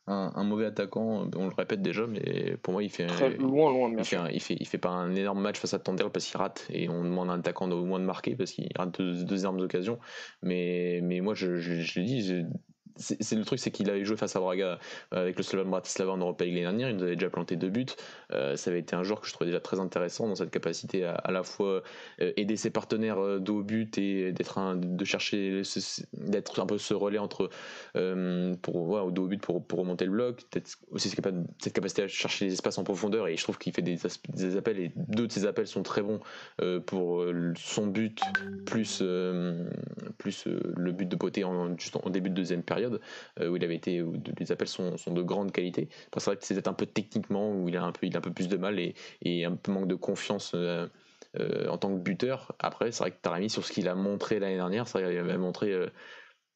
un, mauvais attaquant, on le répète déjà, mais pour moi, il fait, Très loin, loin, il, fait il, fait, il fait pas un énorme match face à Tandel parce qu'il rate et on demande à un attaquant au moins de marquer parce qu'il rate deux, deux énormes occasions. Mais, mais moi, je, je, je l'ai dit, c'est le truc, c'est qu'il avait joué face à Braga euh, avec le Slovan Bratislava en Europa League l'année dernière. Il nous avait déjà planté deux buts. Euh, ça avait été un joueur que je trouvais déjà très intéressant dans cette capacité à à la fois euh, aider ses partenaires de haut but et d'être de chercher, d'être un peu ce relais entre pour au dos au but pour, pour remonter le bloc. Peut-être aussi cette capacité à chercher les espaces en profondeur. Et je trouve qu'il fait des, appels et deux de ses appels sont très bons pour son but plus plus le but de beauté juste en début de deuxième période. Euh, où il avait été, où les appels sont, de grande qualité. c'est vrai que c'est un peu techniquement où il a un peu, il a un peu plus de mal et, un peu manque de confiance. Euh, euh, en tant que buteur. Après, c'est vrai que Tarami, sur ce qu'il a montré l'année dernière, c'est vrai qu'il avait montré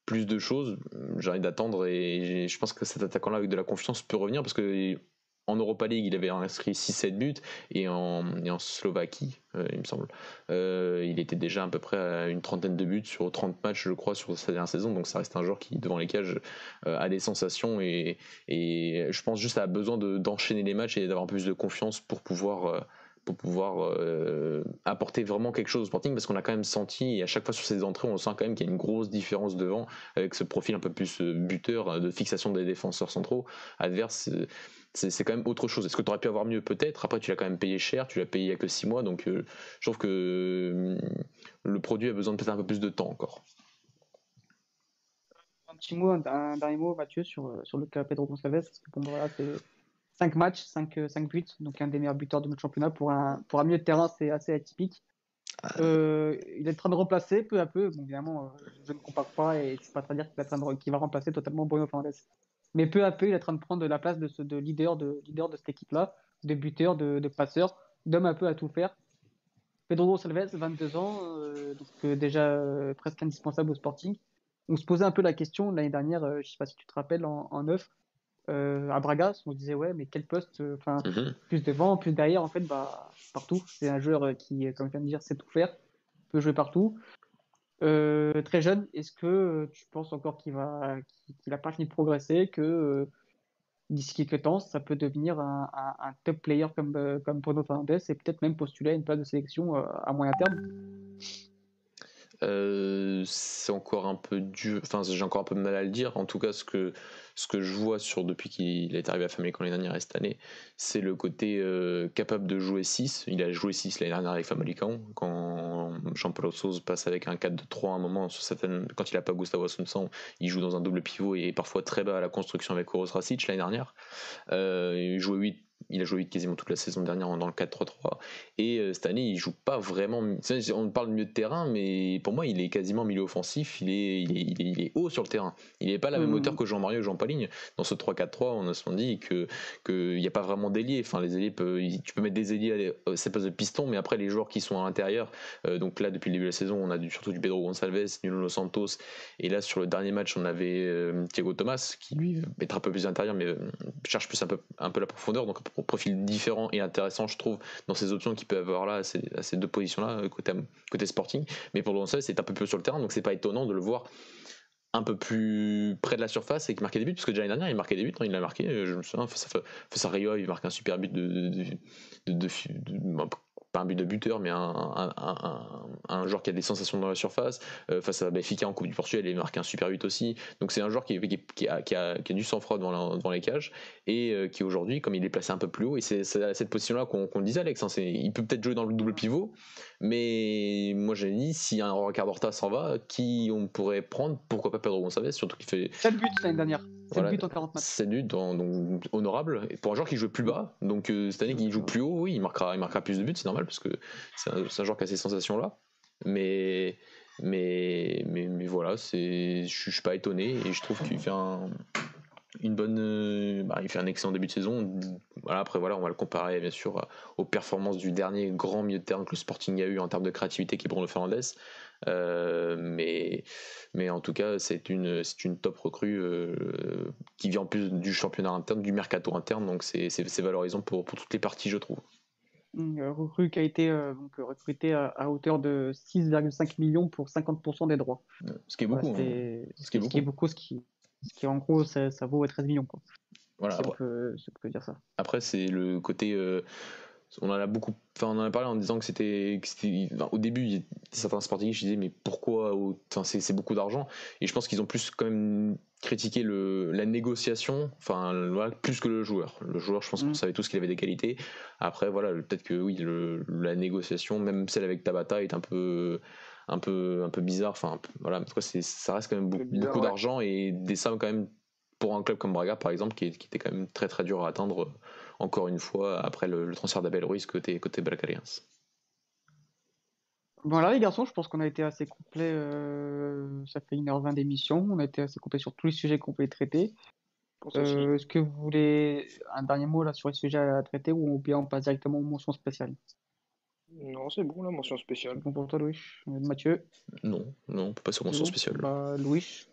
plus de choses. J'ai envie d'attendre et je pense que cet attaquant-là, avec de la confiance, peut revenir parce que en Europa League, il avait inscrit 6-7 buts et en, Slovaquie, euh, il me semble, euh, il était déjà à peu près à une trentaine de buts sur 30 matchs, je crois, sur sa dernière saison. Donc ça reste un joueur qui, devant les cages, euh, a des sensations et, je pense juste à besoin d'enchaîner les matchs et d'avoir plus de confiance pour pouvoir pour pouvoir apporter vraiment quelque chose au Sporting parce qu'on a quand même senti et à chaque fois sur ces entrées on sent quand même qu'il y a une grosse différence devant avec ce profil un peu plus buteur de fixation des défenseurs centraux adverses c'est quand même autre chose. Est-ce que tu aurais pu avoir mieux Peut-être? Après, tu l'as quand même payé cher, tu l'as payé il n'y a que 6 mois, donc euh, je trouve que euh, le produit a besoin de peut-être un peu plus de temps encore. Un petit mot, un, dernier mot, Mathieu, sur, euh, sur le cas Pedro Gonçalves. voilà, c'est 5 matchs, 5, 5 buts, donc un des meilleurs buteurs de notre championnat. Pour un, pour un milieu de terrain, c'est assez atypique. Ah. il est en train de remplacer peu à peu. Bon, évidemment, je ne compare pas et suis pas très dire qu'il va remplacer totalement Bruno Fernandes. Mais peu à peu, il est en train de prendre la place de, ce, de leader, de leader de cette équipe-là, de buteur, de, de passeur, d'homme un peu à tout faire. Pedro Salves, 22 ans, euh, donc euh, déjà euh, presque indispensable au Sporting. On se posait un peu la question l'année dernière, je ne sais pas si tu te rappelles, en, neuf, à Braga, on se disait ouais, mais quel poste, enfin mhm. plus devant, plus derrière, en fait, bah partout. C'est un joueur qui, comme je viens de dire, sait tout faire, peut jouer partout. Euh, très jeune, est-ce que euh, tu penses encore qu'il va, qu'il n'a pas fini de progresser, que euh, d'ici quelques temps, ça peut devenir un, top player comme, comme Bruno Fernandes et peut-être même postuler à une place de sélection à moyen terme? Euh, c'est encore un peu dur, enfin j'ai encore un peu de mal à le dire. En tout cas, ce que, ce que je vois sur depuis qu'il est arrivé à Famalicão l'année dernière et cette année, c'est le côté euh, capable de jouer 6. Il a joué 6 l'année dernière avec Famalicão. Quand Jean-Paul Souza passe avec un 4-2-3 à un moment, sur certaines, quand il n'a pas Gustavo Assunção, il joue dans un double pivot et parfois très bas à la construction avec Oros Rasic l'année dernière. Euh, il jouait 8 il a joué quasiment toute la saison dernière dans le 4-3-3. Et euh, cette année, il joue pas vraiment. On parle de milieu de terrain, mais pour moi, il est quasiment milieu offensif. Il est, il est, haut sur le terrain. Il n'est pas la même mmh. hauteur que Jean-Mario et Jean Paligne. Dans ce 3-4-3, on a souvent dit qu'il n'y a pas vraiment d'ailier. Enfin, les ailiers, tu peux mettre des ailiers à ces postes de piston, mais après, les joueurs qui sont à l'intérieur. Euh, donc là, depuis le début de la saison, on a surtout du Pedro Gonçalves, Nuno Santos. Et là, sur le dernier match, on avait euh, Thiago Thomas, qui lui est un peu plus à l'intérieur, mais cherche plus un peu, un peu la profondeur. Donc, profil différent et intéressant, je trouve, dans ces options qu'il peut avoir là, à ces, deux positions-là, euh, côté, côté sporting. Mais pour le c'est un peu plus sur le terrain, donc c'est pas étonnant de le voir un peu plus près de la surface et qui marquait des buts, parce que déjà l'année dernière, il marquait des buts, hein, il l'a marqué, euh, je me souviens, face à Rio, il marque un super but de, de, de, un but de buteur, mais un, un, un, joueur qui a des sensations dans la surface. Euh, face à Benfica en Coupe du Portugal, il marque un super but aussi. Donc c'est un joueur qui, qui, qui, a, qui, a, du sang-froid devant, devant, les cages et euh, qui aujourd'hui, comme il est placé un peu plus haut, et c'est à cette position-là qu'on qu disait, Alex, hein, il peut peut-être jouer dans le double pivot, mais moi j'ai dit, si un Ricardo Horta s'en va, qui on pourrait prendre? Pourquoi pas Pedro Gonçalves Surtout qu'il fait. 7 buts l'année dernière. 7 buts en 40 matchs. 7 buts, donc honorable. Et pour un joueur qui joue plus bas, donc euh, cette année qui joue plus haut, oui, il marquera, il marquera plus de buts, c'est normal, parce que c'est un, un, joueur qui a ces sensations-là. Mais, mais, mais, mais voilà, je suis pas étonné et je trouve qu'il fait un, une bonne, euh, bah, il fait un excellent début de saison. Voilà, après voilà, on va le comparer bien sûr aux performances du dernier grand milieu de terrain que le Sporting a eu en termes de créativité qui est Bruno Fernandes. Euh, mais, mais en tout cas, c'est une, c'est une top recrue euh, qui vient en plus du championnat interne, du mercato interne, donc c'est, c'est, valorisant pour, pour toutes les parties, je trouve. Une recrue qui a été donc, recrutée à, hauteur de 6,5 millions pour 50% des droits. Ce qui est beaucoup. Hein. Ce, qui est beaucoup. Ce qui est beaucoup, ce qui, ce qui en gros, ça, ça vaut 13 millions. Quoi. Voilà. Si on, peut, dire ça. Après, c'est le côté. On en a beaucoup. Enfin, on en a parlé en disant que c'était. au début, certains sportifs disaient, mais pourquoi enfin, c'est, beaucoup d'argent. Et je pense qu'ils ont plus quand même critiqué le, la négociation, enfin, voilà, plus que le joueur. Le joueur, je pense qu'on mm. savait tous qu'il avait des qualités. Après, voilà, peut-être que oui, le, la négociation, même celle avec Tabata, est un peu un peu, un peu bizarre. Enfin, voilà, ça reste quand même beaucoup, d'argent et des sommes quand même pour un club comme Braga, par exemple, qui, était quand même très très dur à atteindre, encore une fois, après le, transfert d'Abel Ruiz côté, côté Voilà les garçons, je pense qu'on a été assez complet. Euh, ça fait 1h20 d'émission. On a été assez complet sur tous les sujets qu'on pouvait traiter. Euh, est-ce que vous voulez un dernier mot là sur les sujets à traiter ou bien on passe directement aux mentions spéciales? Non, c'est bon, la mention spéciale. Bon pour toi, Louis? Mathieu? Non, non, on peut pas sur mention spéciale. Bah, Louis.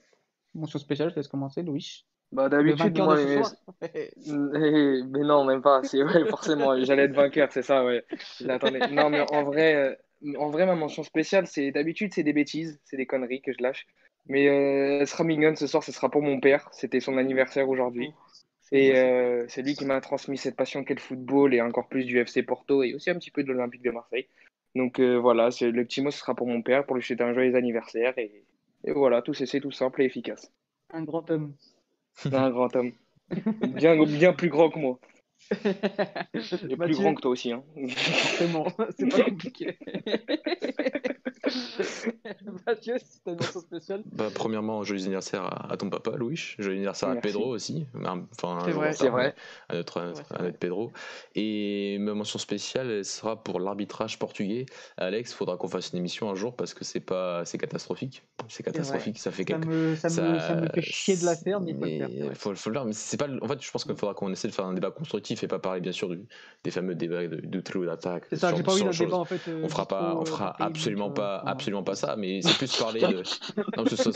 Mention spéciale, je laisse commencer, Louis. Bah, d'habitude, moi, mais... [laughs] mais non, même pas. C'est ouais, forcément, j'allais être vainqueur, c'est ça, ouais. Non, mais en vrai, euh, en vrai, ma mention spéciale, c'est d'habitude, c'est des bêtises, c'est des conneries que je lâche. Mais euh, sera mignon ce soir, ce sera pour mon père. C'était son anniversaire aujourd'hui. Oh. Et euh, c'est lui qui m'a transmis cette passion qu'est le football et encore plus du FC Porto et aussi un petit peu de l'Olympique de Marseille. Donc euh, voilà, c'est le petit mot ce sera pour mon père pour lui souhaiter un joyeux anniversaire et, voilà, tout c'est tout simple et efficace. Un grand homme. Un grand homme. Bien plus grand que moi. [laughs] Et plus grand que toi aussi. Hein. Forcément, [laughs] c'est pas compliqué. [laughs] Mathieu, si t'as une mention spéciale. Bah, premièrement, joyeux anniversaire à, ton papa, Louis. Joyeux anniversaire à Pedro aussi. Enfin, c'est vrai, c'est vrai. À notre, à notre Pedro. Et ma mention spéciale, elle sera pour l'arbitrage portugais. Alex, il faudra qu'on fasse une émission un jour parce que c'est pas, c'est catastrophique. C'est catastrophique. Ça fait ça, me, ça, Me, ça, me, fait chier de la faire, mais, il faut le faire. Faut, le Mais c'est pas. En fait, je pense qu'il faudra qu'on essaie de faire un débat constructif et pas parler bien sûr du, des fameux débats de, de trio d'attaque. C'est ça. J'ai pas envie d'un débat en fait. Euh, on fera pas, on fera absolument pas, absolument pas ça. Mais c'est plus parler de. [laughs] Non, ça,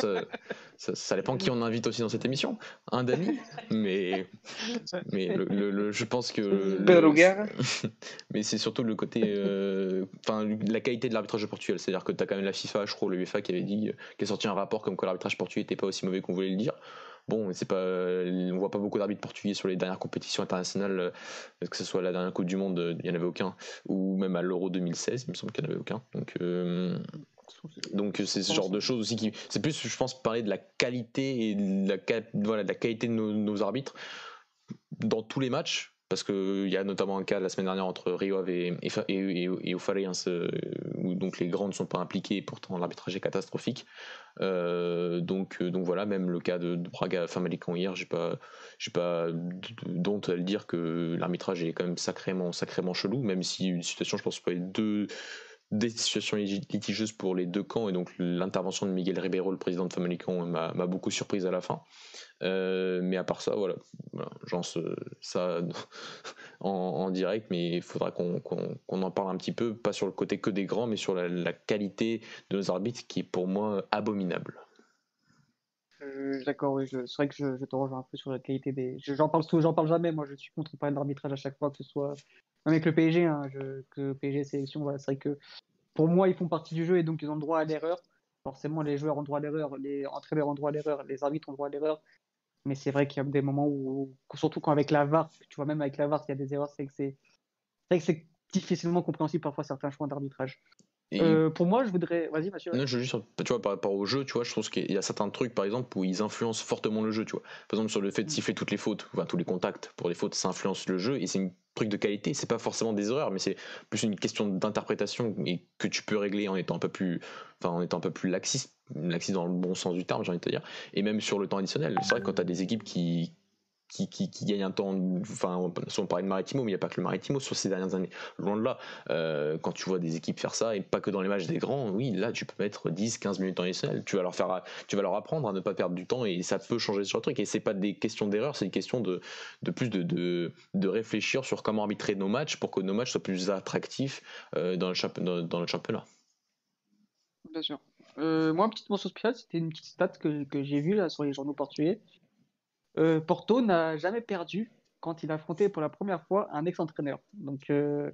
ça, ça, dépend qui on invite aussi dans cette émission. Un Dani, mais mais le, je pense que. [laughs] mais c'est surtout le côté, euh, enfin la qualité de l'arbitrage de Portugal. C'est-à-dire que tu as quand même la FIFA, je crois, le UEFA qui avait dit, qui a sorti un rapport comme quoi l'arbitrage portugais n'était pas aussi mauvais qu'on voulait le dire. Bon, c'est pas, on voit pas beaucoup d'arbitres portugais sur les dernières compétitions internationales, euh, que ce soit la dernière Coupe du Monde, il n'y en avait aucun, ou même à l'Euro 2016, il me semble qu'il n'y en avait aucun. Donc, euh, c'est ce genre de choses aussi qui. C'est plus, je pense, parler de la qualité et de la, la qualité de nos arbitres dans tous les matchs parce qu'il y a notamment un cas la semaine dernière entre Rio et, et, et, et euh, où donc les grands ne sont pas impliqués, pourtant l'arbitrage est catastrophique. Euh, donc, euh, donc voilà, même le cas de, Braga Famalicão hier, j'ai pas, j'ai pas d'honte à le dire que l'arbitrage est quand même sacrément, sacrément chelou, même si une situation, je pense, pas deux des situations litigieuses pour les deux camps et donc l'intervention de Miguel Ribeiro, le président de Famalicão, m'a beaucoup surprise à la fin. Euh, mais à part ça, voilà, j'en ça [laughs] en, direct, mais il faudra qu'on en parle un petit peu, pas sur le côté que des grands, mais sur la, qualité de nos arbitres qui est pour moi abominable. Euh, d'accord, oui, c'est vrai que je, te rejoins un peu sur la qualité des. J'en parle, j'en parle jamais, moi je suis contre parler d'arbitrage à chaque fois, que ce soit. Même avec le PSG, hein, je, que PSG sélection, voilà, c'est vrai que pour moi ils font partie du jeu et donc ils ont le droit à l'erreur. Forcément, les joueurs ont droit à l'erreur, les entraîneurs ont droit à l'erreur, les arbitres ont droit à l'erreur. Mais c'est vrai qu'il y a des moments où, surtout quand avec la VAR, tu vois, même avec la VAR, il y a des erreurs, c'est que c'est difficilement compréhensible parfois certains choix d'arbitrage. Euh, pour moi, je voudrais. Vas-y, Mathieu. Non, je veux juste, tu vois, par rapport au jeu, tu vois, je pense qu'il y a certains trucs, par exemple, où ils influencent fortement le jeu, tu vois. Par exemple, sur le fait de mm. siffler toutes les fautes, enfin, tous les contacts pour les fautes, ça influence le jeu, et c'est un truc de qualité. C'est pas forcément des erreurs, mais c'est plus une question d'interprétation et que tu peux régler en étant un peu plus, enfin, en étant un peu plus laxiste, laxiste dans le bon sens du terme, j'ai envie de te dire. Et même sur le temps additionnel, c'est vrai que quand tu as des équipes qui qui, qui, qui, gagne un temps, enfin, on parlait de Maritimo, mais il n'y a pas que le Maritimo sur ces dernières années. Loin de là, euh, quand tu vois des équipes faire ça, et pas que dans les matchs des grands, oui, là, tu peux mettre 10, 15 minutes en additionnel. Tu vas leur faire, tu vas leur apprendre à ne pas perdre du temps et ça peut changer sur le truc. Et c'est pas des questions d'erreur, c'est une question de, plus de, réfléchir sur comment arbitrer nos matchs pour que nos matchs soient plus attractifs euh, dans, le dans, dans, le championnat. Bien sûr. Euh, moi, une petite mention spéciale, c'était une petite stat que, que j'ai vue là sur les journaux portugais. Euh, Porto n'a jamais perdu quand il a affronté pour la première fois un ex-entraîneur. Donc, euh,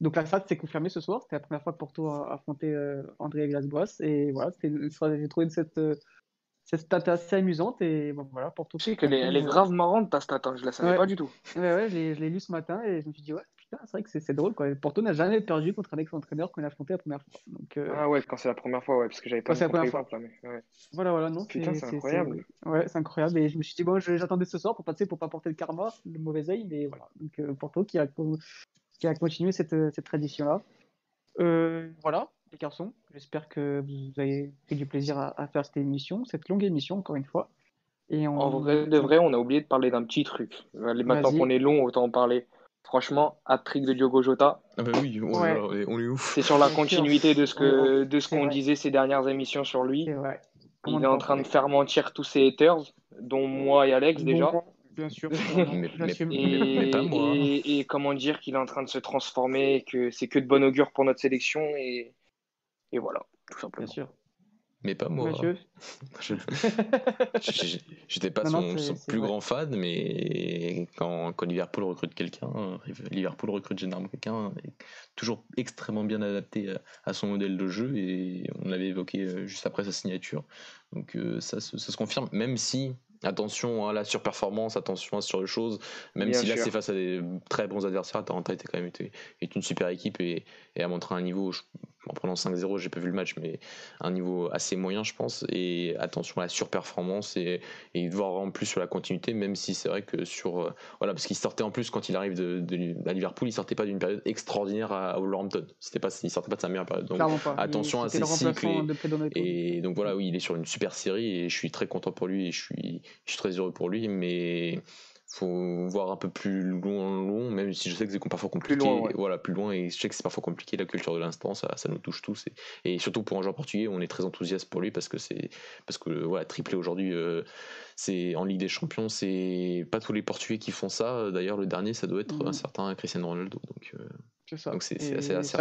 donc la stat s'est confirmée ce soir. C'était la première fois que Porto a affronté euh, André Villas-Boas. Et voilà, j'ai trouvé cette, cette stat assez amusante. Et bon, voilà, Porto. Je sais qu'elle est, elle est grave marrante ta stat, hein, je la savais pas du tout. Ouais, ouais, je l'ai lu ce matin et je me suis dit, ouais, c'est vrai que c'est drôle. Quoi. Porto n'a jamais perdu contre un ex-entraîneur qu'on a affronté la première fois. Donc, euh, Ah ouais, quand c'est la première fois, ouais, parce que j'avais pas la première fois. Voilà, voilà, non. Putain, c'est incroyable. Ouais, c'est incroyable. Et je me suis dit, bon, j'attendais ce soir pour passer, pour pas porter le karma, le mauvais œil, mais voilà. Donc euh, Porto qui a, qui a continué cette, cette tradition-là. Euh, voilà, les garçons, j'espère que vous avez pris du plaisir à, faire cette émission, cette longue émission, encore une fois. Et En vrai, de vrai, on a oublié de parler d'un petit truc. Maintenant qu'on est long, autant en parler. Franchement, hat-trick de Diogo Jota. Ah bah oui, on, est, ouf. C'est sur la continuité de ce que de ce qu'on disait ces dernières émissions sur lui. Il est en train de faire mentir tous ses haters, dont moi et Alex déjà. Bien sûr. [laughs] mais, pas moi. Et, comment dire qu'il est en train de se transformer, que c'est que de bon augure pour notre sélection et, et voilà, tout simplement. Bien sûr. Mais pas moi. [laughs] [laughs] J'étais pas son, plus grand fan, mais quand, quand Liverpool recrute quelqu'un, Liverpool recrute généralement quelqu'un toujours extrêmement bien adapté à, son modèle de jeu et on l'avait évoqué euh, juste après sa signature. Donc euh, ça, ça, se confirme, même si attention à la surperformance, attention à ce genre de choses. Même si là c'est face à des très bons adversaires, Atalanta était quand même est une super équipe et, et a montré un niveau, en prenant 5-0, j'ai pas vu le match, mais un niveau assez moyen, je pense. Et attention à la surperformance et, et voir en plus sur la continuité, même si c'est vrai que sur. Euh, voilà, parce qu'il sortait en plus quand il arrive de, à Liverpool, il sortait pas d'une période extraordinaire à Wolverhampton. C'était pas, il sortait pas de sa meilleure période. Donc attention à ces cycles. Et, donc voilà, oui, il est sur une super série et je suis très content pour lui et je suis, je suis très heureux pour lui, mais faut voir un peu plus loin, même si je sais que c'est parfois compliqué. Plus loin, Voilà, plus loin, et je sais que c'est parfois compliqué, la culture de l'instant, ça, ça, nous touche tous. Et, et, surtout pour un joueur portugais, on est très enthousiaste pour lui parce que c'est parce que voilà, triplé aujourd'hui, euh, c'est en Ligue des Champions, c'est pas tous les Portugais qui font ça. D'ailleurs, le dernier, ça doit être un mmh. certain Cristiano Ronaldo. Donc, euh, c'est ça. Donc c'est assez, assez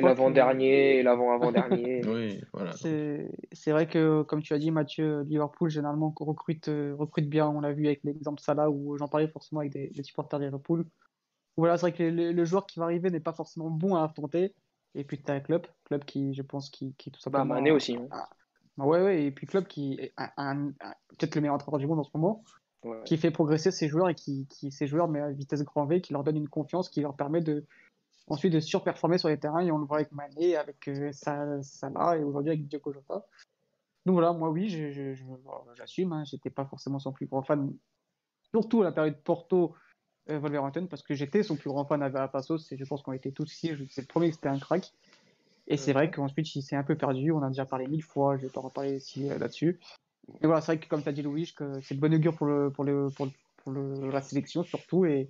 L'avant-dernier, l'avant-avant-dernier. [laughs] oui, voilà. C'est vrai que, comme tu as dit, Mathieu, Liverpool, généralement, recrute, euh, recrute bien. On l'a vu avec l'exemple Salah, où j'en parlais forcément avec des, des supporters de Liverpool. Voilà, c'est vrai que le, joueur qui va arriver n'est pas forcément bon à affronter. Et puis, tu as un club, club qui, je pense, qui, qui tout simplement. Bah, Mané aussi. Hein. Bah ouais, ouais, et puis club qui est peut-être le meilleur entraîneur du monde en ce moment, qui fait progresser ses joueurs et qui, qui ses joueurs mais à vitesse grand V, qui leur donne une confiance, qui leur permet de, ensuite de surperformer sur les terrains et on le voit avec Mané, avec euh, Salah et aujourd'hui avec Diogo Jota. Donc voilà, moi oui, j'assume, hein, j'étais pas forcément son plus grand fan, surtout à la période Porto euh, parce que j'étais son plus grand fan à Passos et je pense qu'on était tous ici, c'est le premier que c'était un crack. Et c'est vrai qu'ensuite il s'est un peu perdu, on en a déjà parlé mille fois, je vais pas reparler ici euh, là-dessus. Et voilà, c'est vrai que comme tu as dit Louis, c'est de bonne augure pour, le, pour, le, pour, pour le, la sélection surtout et,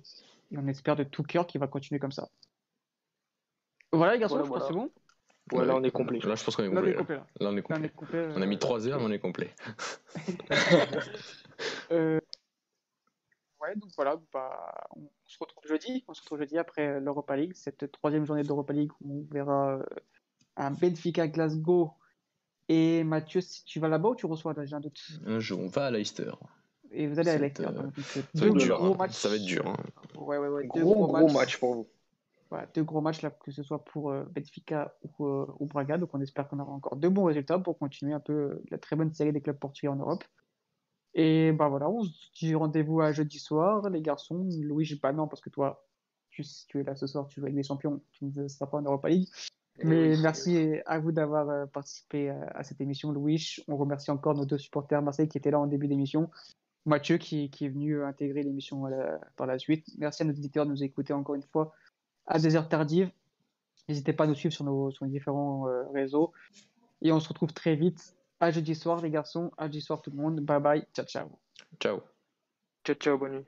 on espère de tout cœur qu'il va continuer comme ça. Voilà les garçons, je pense c'est bon. Ouais, là on est complet. Là je pense qu'on est complet. Là, on est complet. on, a mis 3 heures, mais on est complet. [laughs] euh... Ouais, donc voilà, bah, on se retrouve jeudi. On se retrouve jeudi après l'Europa League, cette troisième journée d'Europa League où on verra euh, un Benfica Glasgow. Et Mathieu, si tu vas là-bas ou tu reçois J'ai un doute? Un jour, on va à Leicester. Et vous allez à Leicester. Euh, ça, va être dur, hein. ça, va être dur, hein. Ouais, ouais, ouais. Gros, gros, gros match pour vous. Voilà, deux gros matchs, là, que ce soit pour euh, Benfica ou, ou, Braga. Donc on espère qu'on aura encore deux bons résultats pour continuer un peu la très bonne série des clubs portugais en Europe. Et bah voilà, on se dit rendez-vous à jeudi soir, les garçons. Louis, pas non, parce que toi, tu, tu es là ce soir, tu joues avec des champions, tu ne seras pas en Europa League. Eh Mais merci à vous d'avoir euh, participé à, cette émission, Louis. On remercie encore nos deux supporters Marseille qui étaient là en début d'émission. Mathieu qui, qui, est venu intégrer l'émission par la suite. Merci à nos éditeurs de nous écouter encore une fois à des heures tardives. N'hésitez pas à nous suivre sur nos, sur nos différents euh, réseaux. Et on se retrouve très vite à jeudi soir, les garçons. À jeudi soir, tout le monde. Bye bye. Ciao, ciao. Ciao. Ciao, ciao. Bonne nuit.